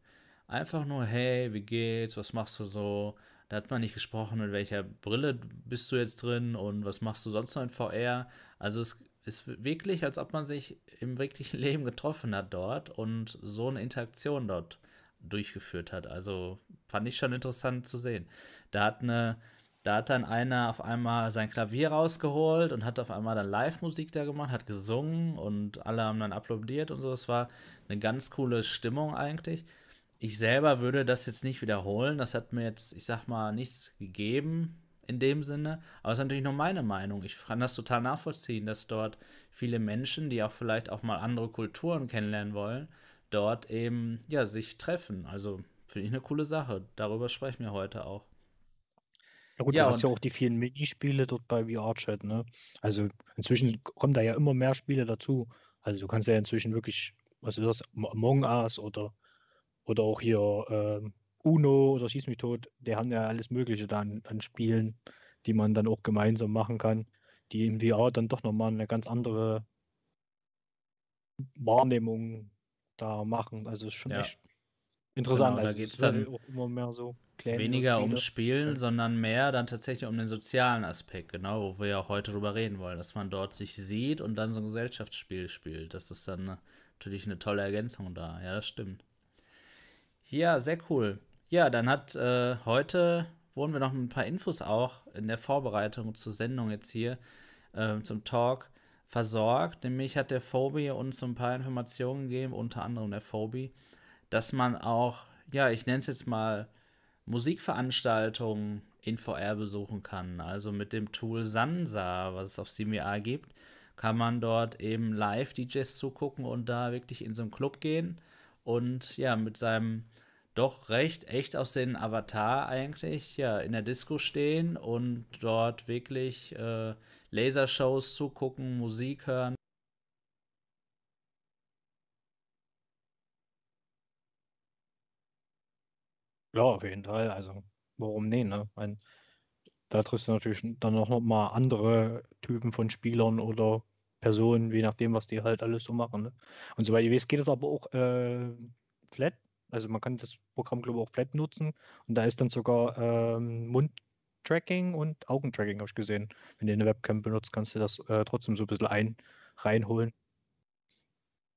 Einfach nur, hey, wie geht's, was machst du so? Da hat man nicht gesprochen, mit welcher Brille bist du jetzt drin und was machst du sonst noch in VR. Also es ist wirklich, als ob man sich im wirklichen Leben getroffen hat dort und so eine Interaktion dort durchgeführt hat. Also fand ich schon interessant zu sehen. Da hat eine, da hat dann einer auf einmal sein Klavier rausgeholt und hat auf einmal dann Live-Musik da gemacht, hat gesungen und alle haben dann applaudiert und so. Es war eine ganz coole Stimmung eigentlich. Ich selber würde das jetzt nicht wiederholen. Das hat mir jetzt, ich sag mal, nichts gegeben in dem Sinne. Aber es ist natürlich nur meine Meinung. Ich kann das total nachvollziehen, dass dort viele Menschen, die auch vielleicht auch mal andere Kulturen kennenlernen wollen, dort eben ja sich treffen. Also finde ich eine coole Sache. Darüber sprechen wir heute auch. Ja gut, ja, du hast ja auch die vielen Minispiele dort bei VR-Chat, ne? Also inzwischen kommen da ja immer mehr Spiele dazu. Also du kannst ja inzwischen wirklich, was ist das, Among Us oder, oder auch hier ähm, Uno oder Schieß mich tot, die haben ja alles Mögliche dann an Spielen, die man dann auch gemeinsam machen kann, die im VR dann doch nochmal eine ganz andere Wahrnehmung da machen. Also ist schon ja. echt interessant. Genau, da also geht es dann auch immer mehr so weniger ums Spielen, ja. sondern mehr dann tatsächlich um den sozialen Aspekt, genau, wo wir ja heute drüber reden wollen, dass man dort sich sieht und dann so ein Gesellschaftsspiel spielt. Das ist dann natürlich eine tolle Ergänzung da. Ja, das stimmt. Ja, sehr cool. Ja, dann hat äh, heute wurden wir noch ein paar Infos auch in der Vorbereitung zur Sendung jetzt hier äh, zum Talk versorgt. Nämlich hat der Phobi uns ein paar Informationen gegeben, unter anderem der Phobi, dass man auch, ja, ich nenne es jetzt mal Musikveranstaltungen in VR besuchen kann. Also mit dem Tool Sansa, was es auf CMVR gibt, kann man dort eben live DJs zugucken und da wirklich in so einen Club gehen und ja, mit seinem doch recht echt aus den Avatar eigentlich, ja, in der Disco stehen und dort wirklich äh, Lasershows zugucken, Musik hören. Ja, auf jeden Fall. Also, warum nee, ne? Mein, da triffst du natürlich dann auch noch mal andere Typen von Spielern oder Personen, je nachdem, was die halt alles so machen. Ne? Und soweit ich weiß, geht es aber auch äh, flat. Also man kann das Programm, glaube ich, auch flat nutzen. Und da ist dann sogar ähm, Mundtracking und Augentracking, habe ich gesehen. Wenn du eine Webcam benutzt, kannst du das äh, trotzdem so ein bisschen ein, reinholen.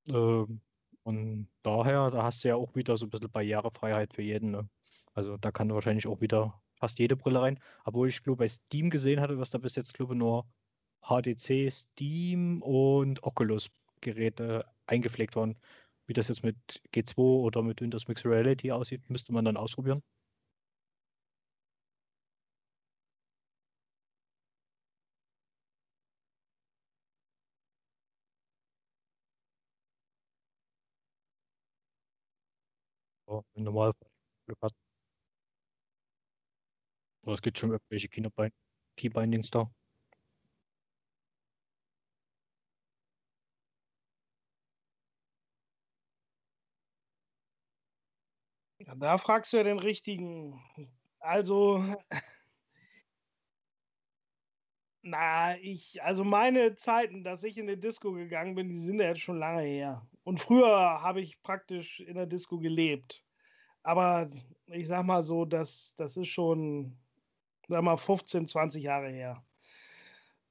Ähm, und daher, da hast du ja auch wieder so ein bisschen Barrierefreiheit für jeden. Ne? Also da kann wahrscheinlich auch wieder fast jede Brille rein. Obwohl ich glaube bei Steam gesehen hatte, was da bis jetzt glaube nur HTC, Steam und Oculus Geräte eingepflegt waren. Wie das jetzt mit G2 oder mit Windows Mixed Reality aussieht, müsste man dann ausprobieren. Im Normalfall Glück hat. Aber es gibt schon irgendwelche Keybindings da. Da fragst du ja den richtigen. Also, na, ich, also meine Zeiten, dass ich in die Disco gegangen bin, die sind ja jetzt schon lange her. Und früher habe ich praktisch in der Disco gelebt. Aber ich sag mal so, das, das ist schon, sag mal, 15, 20 Jahre her.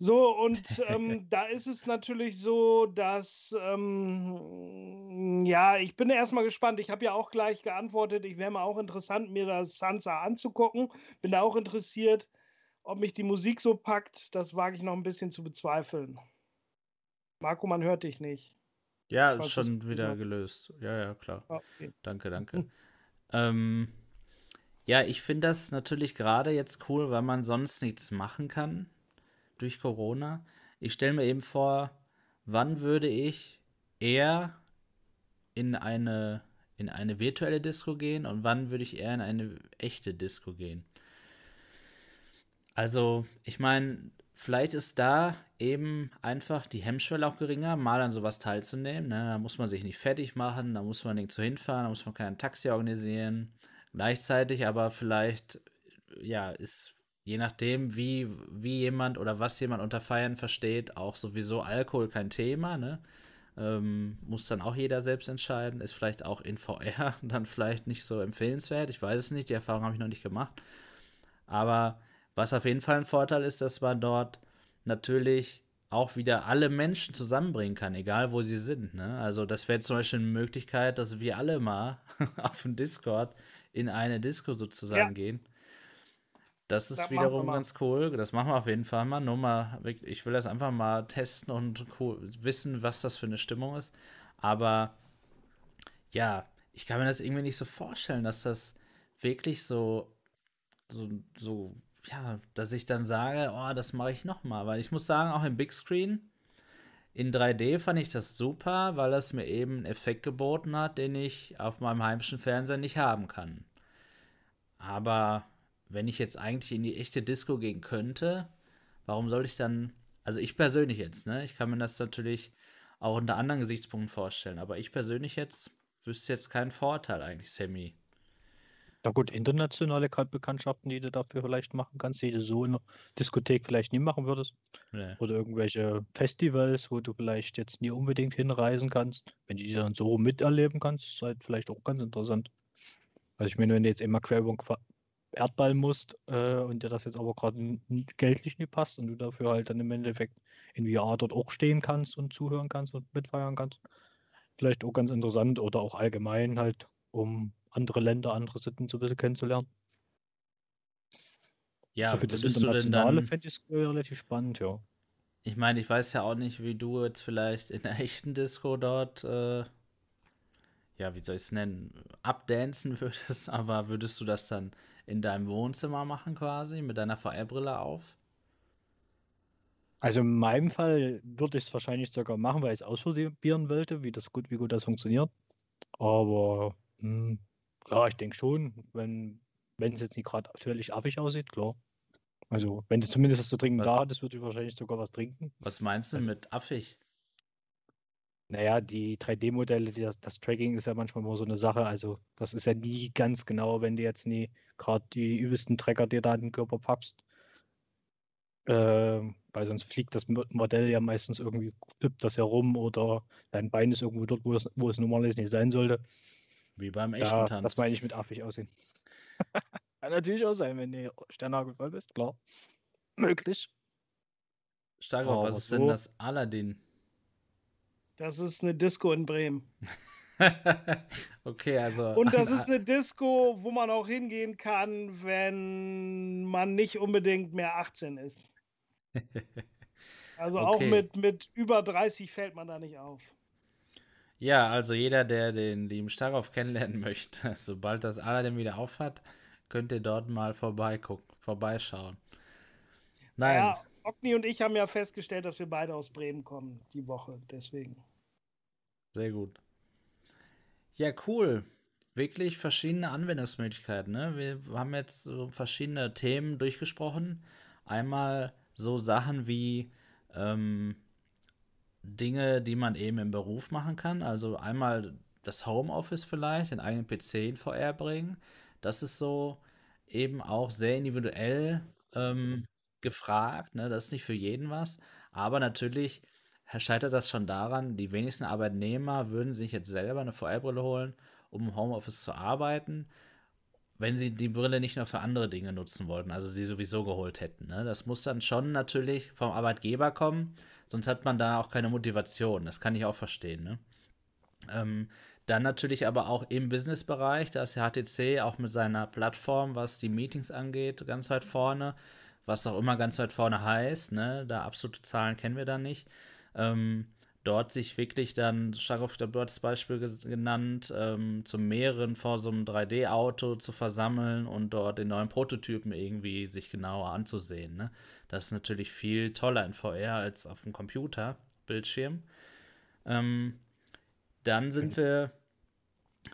So, und ähm, da ist es natürlich so, dass, ähm, ja, ich bin erstmal gespannt. Ich habe ja auch gleich geantwortet. Ich wäre mal auch interessant, mir das Sansa anzugucken. Bin da auch interessiert, ob mich die Musik so packt. Das wage ich noch ein bisschen zu bezweifeln. Marco, man hört dich nicht. Ja, ist schon wieder gelöst. Ja, ja, klar. Okay. Danke, danke. Hm. Ähm, ja, ich finde das natürlich gerade jetzt cool, weil man sonst nichts machen kann durch Corona. Ich stelle mir eben vor, wann würde ich eher in eine, in eine virtuelle Disco gehen und wann würde ich eher in eine echte Disco gehen. Also, ich meine, vielleicht ist da eben einfach die Hemmschwelle auch geringer, mal an sowas teilzunehmen. Ne? Da muss man sich nicht fertig machen, da muss man nirgendwo hinfahren, da muss man kein Taxi organisieren. Gleichzeitig aber vielleicht, ja, ist je nachdem, wie, wie jemand oder was jemand unter Feiern versteht, auch sowieso Alkohol kein Thema, ne? Ähm, muss dann auch jeder selbst entscheiden. Ist vielleicht auch in VR dann vielleicht nicht so empfehlenswert. Ich weiß es nicht, die Erfahrung habe ich noch nicht gemacht. Aber was auf jeden Fall ein Vorteil ist, dass man dort natürlich auch wieder alle Menschen zusammenbringen kann, egal wo sie sind. Ne? Also das wäre zum Beispiel eine Möglichkeit, dass wir alle mal auf dem Discord in eine Disco sozusagen ja. gehen das ist das wiederum ganz cool. Das machen wir auf jeden Fall mal. Nur mal, ich will das einfach mal testen und wissen, was das für eine Stimmung ist. Aber ja, ich kann mir das irgendwie nicht so vorstellen, dass das wirklich so, so, so, ja, dass ich dann sage, oh, das mache ich nochmal. Weil ich muss sagen, auch im Big Screen, in 3D fand ich das super, weil das mir eben einen Effekt geboten hat, den ich auf meinem heimischen Fernseher nicht haben kann. Aber wenn ich jetzt eigentlich in die echte Disco gehen könnte, warum soll ich dann, also ich persönlich jetzt, ne? Ich kann mir das natürlich auch unter anderen Gesichtspunkten vorstellen, aber ich persönlich jetzt wüsste jetzt keinen Vorteil eigentlich, Sammy. Ja gut, internationale Bekanntschaften, die du dafür vielleicht machen kannst, die du so in der Diskothek vielleicht nie machen würdest. Nee. Oder irgendwelche Festivals, wo du vielleicht jetzt nie unbedingt hinreisen kannst. Wenn du die dann so miterleben kannst, ist halt vielleicht auch ganz interessant. Also ich meine, wenn du jetzt immer quer über Erdball musst äh, und dir das jetzt aber gerade geldlich nicht passt und du dafür halt dann im Endeffekt in VR dort auch stehen kannst und zuhören kannst und mitfeiern kannst. Vielleicht auch ganz interessant oder auch allgemein halt, um andere Länder, andere Sitten so ein bisschen kennenzulernen. Ja, also für das Internationale fände ich es relativ spannend, ja. Ich meine, ich weiß ja auch nicht, wie du jetzt vielleicht in der echten Disco dort, äh, ja, wie soll ich es nennen, abdancen würdest, aber würdest du das dann in deinem Wohnzimmer machen quasi mit deiner VR-Brille auf? Also in meinem Fall würde ich es wahrscheinlich sogar machen, weil ich es ausprobieren wollte, wie das gut, wie gut das funktioniert. Aber hm, Ja, ich denke schon, wenn wenn es jetzt nicht gerade völlig affig aussieht, klar. Also, wenn du zumindest was zu trinken Was? da hattest, würde ich wahrscheinlich sogar was trinken. Was meinst du Also- mit affig? Naja, die 3D-Modelle, die- das, das Tracking ist ja manchmal nur so eine Sache. Also, das ist ja nie ganz genau, wenn du jetzt nie gerade die übelsten Tracker dir da in den Körper pappst. Ähm, weil sonst fliegt das Mo- Modell ja meistens irgendwie, flippt das herum oder dein Bein ist irgendwo dort, wo es, wo es normalerweise nicht sein sollte. Wie beim echten Ja, Tanz. das meine ich mit affig aussehen. Kann natürlich auch sein, wenn du Sternhagel voll bist, klar. Möglich. Starkov, was aber ist denn so- das Aladdin? Das ist eine Disco in Bremen. okay, also. Und das ist eine Disco, wo man auch hingehen kann, wenn man nicht unbedingt mehr 18 ist. Also auch Okay. mit, mit über 30 fällt man da nicht auf. Ja, also jeder, der den lieben Starkov kennenlernen möchte, sobald das Aladdin wieder aufhat, könnt ihr dort mal vorbeigucken, vorbeischauen. Nein, Ja, Ogni und ich haben ja festgestellt, dass wir beide aus Bremen kommen, die Woche. Deswegen. Sehr gut. Ja, cool. Wirklich verschiedene Anwendungsmöglichkeiten. Ne? Wir haben jetzt so verschiedene Themen durchgesprochen. Einmal so Sachen wie ähm, Dinge, die man eben im Beruf machen kann. Also einmal das Homeoffice vielleicht, den eigenen PC in VR bringen. Das ist so eben auch sehr individuell ähm, gefragt. Ne? Das ist nicht für jeden was. Aber natürlich scheitert das schon daran, die wenigsten Arbeitnehmer würden sich jetzt selber eine VR-Brille holen, um im Homeoffice zu arbeiten, wenn sie die Brille nicht nur für andere Dinge nutzen wollten, also sie sowieso geholt hätten. Ne? Das muss dann schon natürlich vom Arbeitgeber kommen, sonst hat man da auch keine Motivation. Das kann ich auch verstehen. Ne? Ähm, dann natürlich aber auch im Businessbereich, da ist ja HTC auch mit seiner Plattform, was die Meetings angeht, ganz weit vorne, was auch immer ganz weit vorne heißt, ne? Da absolute Zahlen kennen wir da nicht. Ähm, dort sich wirklich dann, stark auf der das Beispiel genannt, ähm, zu mehreren vor so einem 3D-Auto zu versammeln und dort den neuen Prototypen irgendwie sich genauer anzusehen. Ne? Das ist natürlich viel toller in VR als auf dem Computer, Bildschirm. Ähm, dann sind wir,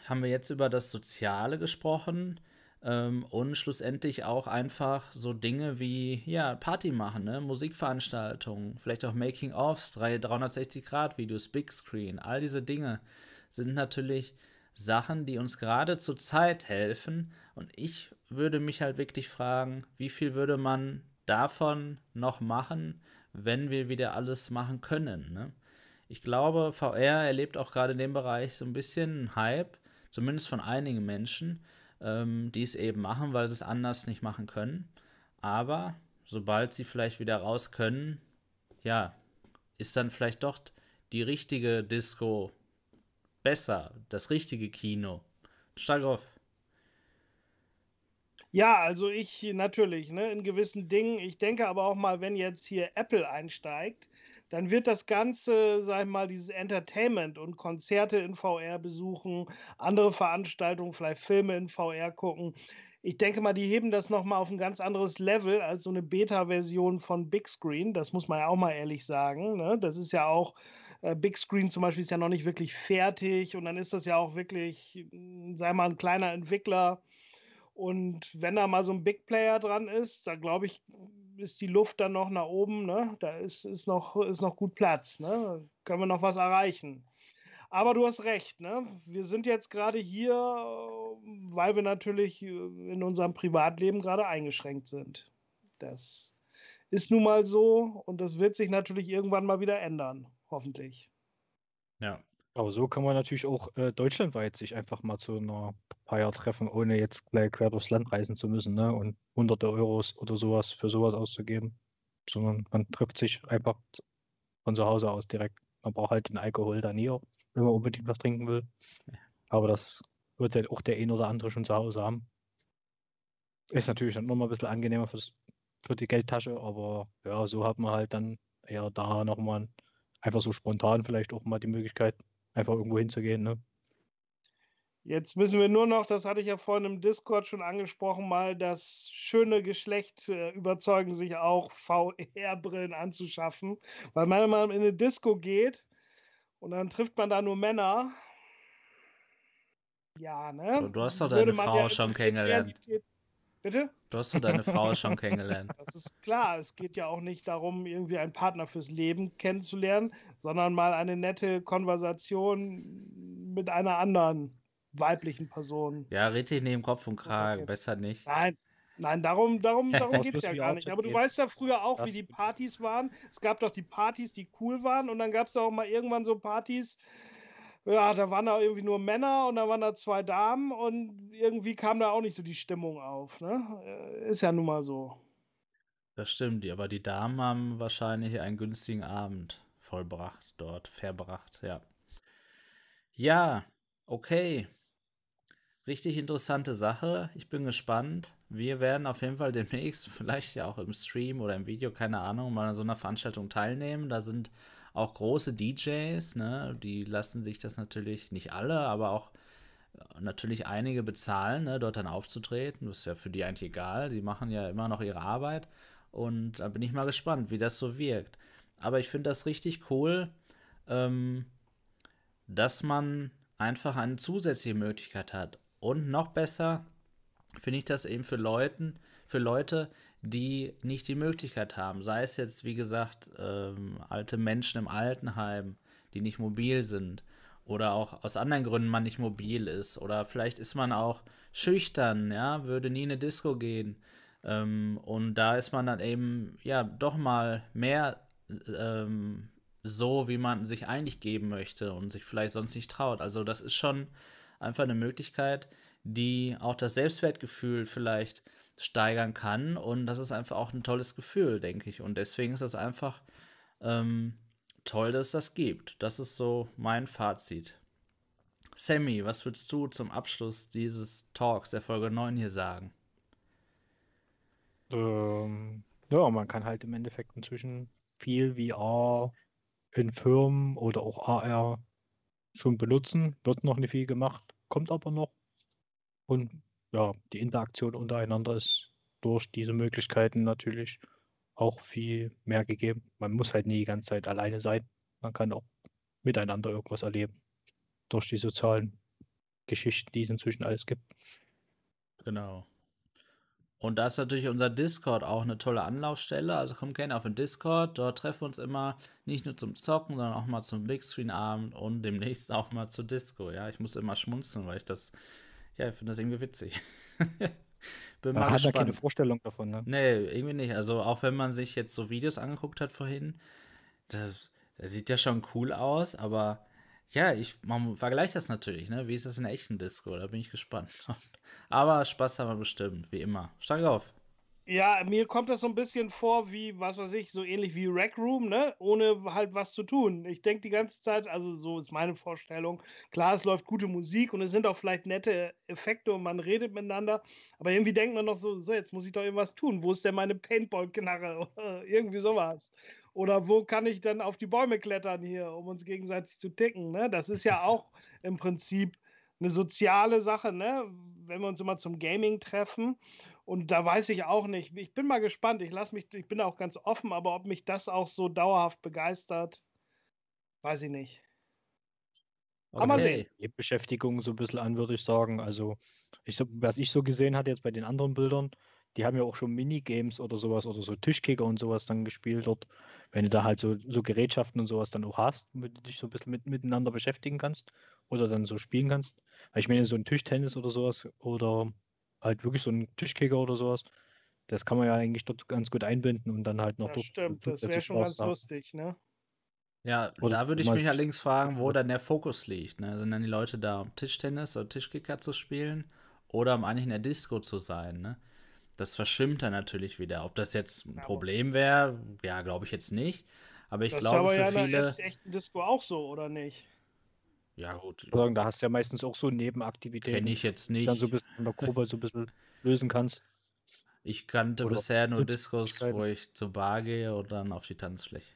haben wir jetzt über das Soziale gesprochen und schlussendlich auch einfach so Dinge wie, ja, Party machen, ne? Musikveranstaltungen, vielleicht auch Making-ofs, 360-Grad-Videos, Big Screen, all diese Dinge sind natürlich Sachen, die uns gerade zur Zeit helfen. Und ich würde mich halt wirklich fragen, wie viel würde man davon noch machen, wenn wir wieder alles machen können, ne? Ich glaube, VR erlebt auch gerade in dem Bereich so ein bisschen Hype, zumindest von einigen Menschen, ähm, die es eben machen, weil sie es anders nicht machen können. Aber sobald sie vielleicht wieder raus können, ja, ist dann vielleicht doch die richtige Disco besser, das richtige Kino. Steig. Ja, also ich natürlich, ne, in gewissen Dingen. Ich denke aber auch mal, wenn jetzt hier Apple einsteigt, dann wird das Ganze, sag ich mal, dieses Entertainment und Konzerte in VR besuchen, andere Veranstaltungen, vielleicht Filme in VR gucken. Ich denke mal, die heben das nochmal auf ein ganz anderes Level als so eine Beta-Version von Big Screen. Das muss man ja auch mal ehrlich sagen. Ne? Das ist ja auch, äh, Big Screen zum Beispiel ist ja noch nicht wirklich fertig und dann ist das ja auch wirklich, mh, sei mal, ein kleiner Entwickler. Und wenn da mal so ein Big Player dran ist, da glaube ich, ist die Luft dann noch nach oben, ne? Da ist, ist, noch, ist noch gut Platz, ne? Können wir noch was erreichen. Aber du hast recht, ne? Wir sind jetzt gerade hier, weil wir natürlich äh, in unserem Privatleben gerade eingeschränkt sind. Das ist nun mal so und das wird sich natürlich irgendwann mal wieder ändern, hoffentlich. Ja. Aber so kann man natürlich auch äh, deutschlandweit sich einfach mal zu einer Feier treffen, ohne jetzt gleich quer durchs Land reisen zu müssen, ne? Und hunderte Euros oder sowas für sowas auszugeben. Sondern man trifft sich einfach von zu Hause aus direkt. Man braucht halt den Alkohol dann hier, wenn man unbedingt was trinken will. Aber das wird halt auch der ein oder andere schon zu Hause haben. Ist natürlich dann nochmal ein bisschen angenehmer fürs, für die Geldtasche, aber ja, so hat man halt dann eher da nochmal einfach so spontan vielleicht auch mal die Möglichkeit, einfach irgendwo hinzugehen, ne? Jetzt müssen wir nur noch, das hatte ich ja vorhin im Discord schon angesprochen, mal das schöne Geschlecht äh, überzeugen, sich auch VR-Brillen anzuschaffen. Weil wenn man in eine Disco geht und dann trifft man da nur Männer, Ja, ne? Du, hast doch deine Frau ja schon kennengelernt. Realität- Bitte? Du hast doch deine Frau schon kennengelernt. Das ist klar. Es geht ja auch nicht darum, irgendwie einen Partner fürs Leben kennenzulernen, sondern mal eine nette Konversation mit einer anderen weiblichen Person. Ja, red dich neben Kopf und Kragen, Okay. besser nicht. Nein, nein, darum, darum, darum geht es ja gar nicht. Aber du weißt ja früher auch, wie Das- die Partys waren. Es gab doch die Partys, die cool waren, und dann gab es doch auch mal irgendwann so Partys. Ja, da waren da irgendwie nur Männer und da waren da zwei Damen und irgendwie kam da auch nicht so die Stimmung auf. Ne? Äh, Ist ja nun mal so. Das stimmt, aber die Damen haben wahrscheinlich einen günstigen Abend vollbracht dort, verbracht, ja. Ja, okay. Richtig interessante Sache. Ich bin gespannt. Wir werden auf jeden Fall demnächst, vielleicht ja auch im Stream oder im Video, keine Ahnung, mal an so einer Veranstaltung teilnehmen. Da sind auch große DJs, ne? Die lassen sich das natürlich, nicht alle, aber auch äh, natürlich einige bezahlen, ne, dort dann aufzutreten. Das ist ja für die eigentlich egal. Die machen ja immer noch ihre Arbeit. Und da bin ich mal gespannt, wie das so wirkt. Aber ich finde das richtig cool, ähm, dass man einfach eine zusätzliche Möglichkeit hat. Und noch besser finde ich das eben für Leuten, für Leute, die nicht die Möglichkeit haben. Sei es jetzt, wie gesagt, ähm, alte Menschen im Altenheim, die nicht mobil sind. Oder auch aus anderen Gründen man nicht mobil ist. Oder vielleicht ist man auch schüchtern, ja, würde nie in eine Disco gehen. Ähm, und da ist man dann eben, ja, doch mal mehr ähm, so, wie man sich eigentlich geben möchte und sich vielleicht sonst nicht traut. Also das ist schon einfach eine Möglichkeit, die auch das Selbstwertgefühl vielleicht steigern kann. Und das ist einfach auch ein tolles Gefühl, denke ich. Und deswegen ist das einfach ähm, toll, dass es das gibt. Das ist so mein Fazit. Sammy, was würdest du zum Abschluss dieses Talks der Folge 9 hier sagen? Ähm, ja, man kann halt im Endeffekt inzwischen viel VR in Firmen oder auch AR schon benutzen. Wird noch nicht viel gemacht, kommt aber noch. Und ja, die Interaktion untereinander ist durch diese Möglichkeiten natürlich auch viel mehr gegeben. Man muss halt nie die ganze Zeit alleine sein. Man kann auch miteinander irgendwas erleben. Durch die sozialen Geschichten, die es inzwischen alles gibt. Genau. Und da ist natürlich unser Discord auch eine tolle Anlaufstelle. Also kommt gerne auf den Discord. Dort treffen wir uns immer nicht nur zum Zocken, sondern auch mal zum Big Screen Abend und demnächst auch mal zur Disco. Ja, ich muss immer schmunzeln, weil ich das, ja, ich finde das irgendwie witzig. Bin Man mal hat ja keine gespannt. Vorstellung davon, ne? Nee, irgendwie nicht. Also auch wenn man sich jetzt so Videos angeguckt hat vorhin, das, das sieht ja schon cool aus, aber ja, ich, man vergleicht das natürlich, ne? Wie ist das in der echten Disco? Da bin ich gespannt. Aber Spaß haben wir bestimmt, wie immer. Steig auf. Ja, mir kommt das so ein bisschen vor wie, was weiß ich, so ähnlich wie Rec Room, ne? Ohne halt was zu tun. Ich denke die ganze Zeit, also so ist meine Vorstellung. Klar, es läuft gute Musik und es sind auch vielleicht nette Effekte und man redet miteinander, aber irgendwie denkt man noch so, so, jetzt muss ich doch irgendwas tun. Wo ist denn meine Paintball-Knarre? Irgendwie sowas. Oder wo kann ich dann auf die Bäume klettern hier, um uns gegenseitig zu ticken, ne? Das ist ja auch im Prinzip eine soziale Sache, ne? Wenn wir uns immer zum Gaming treffen. Und da weiß ich auch nicht. Ich bin mal gespannt. Ich lasse mich, ich bin auch ganz offen, aber ob mich das auch so dauerhaft begeistert, weiß ich nicht. Aber mal sehen. Die Beschäftigung so ein bisschen an, würde ich sagen. Also, ich, was ich so gesehen hatte jetzt bei den anderen Bildern, die haben ja auch schon Minigames oder sowas oder so Tischkicker und sowas dann gespielt dort. Wenn du da halt so, so Gerätschaften und sowas dann auch hast, womit du dich so ein bisschen mit, miteinander beschäftigen kannst oder dann so spielen kannst. Weil ich meine, so ein Tischtennis oder sowas oder halt wirklich so ein Tischkicker oder sowas, das kann man ja eigentlich dort ganz gut einbinden und dann halt noch Das dort stimmt, das wäre schon ganz haben. lustig, ne? Ja, Oder da würde ich mich allerdings fragen, wo dann der Fokus liegt. Ne? Sind dann die Leute da, um Tischtennis oder Tischkicker zu spielen oder um eigentlich in der Disco zu sein? Ne? Das verschwimmt dann natürlich wieder. Ob das jetzt ein Problem wäre, ja, glaube ich jetzt nicht. Aber ich das ist glaube aber für ja viele. der echten Disco auch so, oder nicht? Ja, gut, sagen, da hast du ja meistens auch so Nebenaktivitäten, kenne ich jetzt die nicht. dann so ein bisschen in der Gruppe so ein bisschen lösen kannst. Ich kannte Oder bisher nur Discos, wo ich zur Bar gehe und dann auf die Tanzfläche.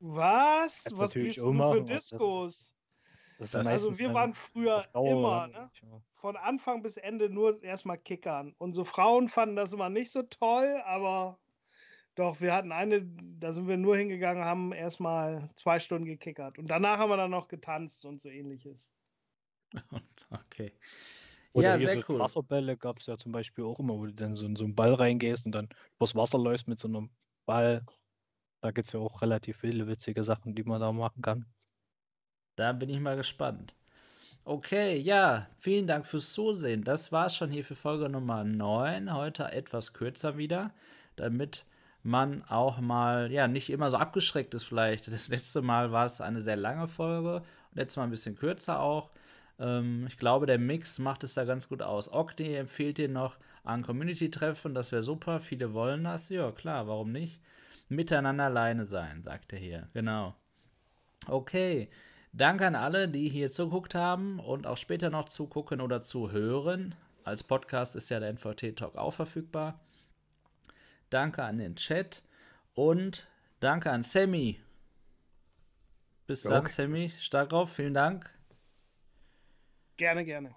Was? Was auch du für aber das-? Das Also wir waren früher immer, ne? Von Anfang bis Ende nur erstmal kickern. Unsere Frauen fanden das immer nicht so toll, aber doch, wir hatten eine, da sind wir nur hingegangen, haben erstmal zwei Stunden gekickert. Und danach haben wir dann noch getanzt und so ähnliches. okay. Oder Ja, sehr so cool. Wasserbälle gab es ja zum Beispiel auch immer, wo du dann so in so einen Ball reingehst und dann übers Wasser läufst mit so einem Ball. Da gibt es ja auch relativ viele witzige Sachen, die man da machen kann. Da bin ich mal gespannt. Okay, ja, vielen Dank fürs Zusehen. Das war's schon hier für Folge Nummer 9. Heute etwas kürzer wieder, damit man auch mal, ja, nicht immer so abgeschreckt ist vielleicht. Das letzte Mal war es eine sehr lange Folge jetzt mal ein bisschen kürzer auch. Ähm, ich glaube, der Mix macht es da ganz gut aus. Ogni empfiehlt dir noch an Community-Treffen, das wäre super. Viele wollen das. Ja, klar, warum nicht? Miteinander alleine sein, sagt er hier. Genau. Okay. Danke an alle, die hier zuguckt haben und auch später noch zugucken oder zuhören. Als Podcast ist ja der NVT Talk auch verfügbar. Danke an den Chat und danke an Sammy. Bis Ja, dann, okay. Sammy. Stark drauf. Vielen Dank. Gerne, gerne.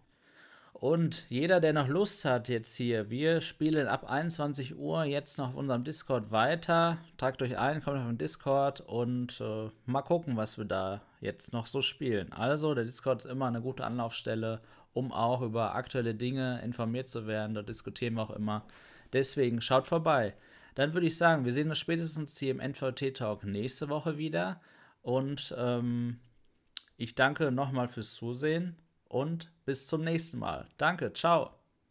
Und jeder, der noch Lust hat jetzt hier, wir spielen ab 21 Uhr jetzt noch auf unserem Discord weiter. Tragt euch ein, kommt auf den Discord und äh, mal gucken, was wir da jetzt noch so spielen. Also, der Discord ist immer eine gute Anlaufstelle, um auch über aktuelle Dinge informiert zu werden. Da diskutieren wir auch immer. Deswegen schaut vorbei. Dann würde ich sagen, wir sehen uns spätestens hier im NVT Talk nächste Woche wieder. Und ähm, ich danke nochmal fürs Zusehen und bis zum nächsten Mal. Danke, ciao.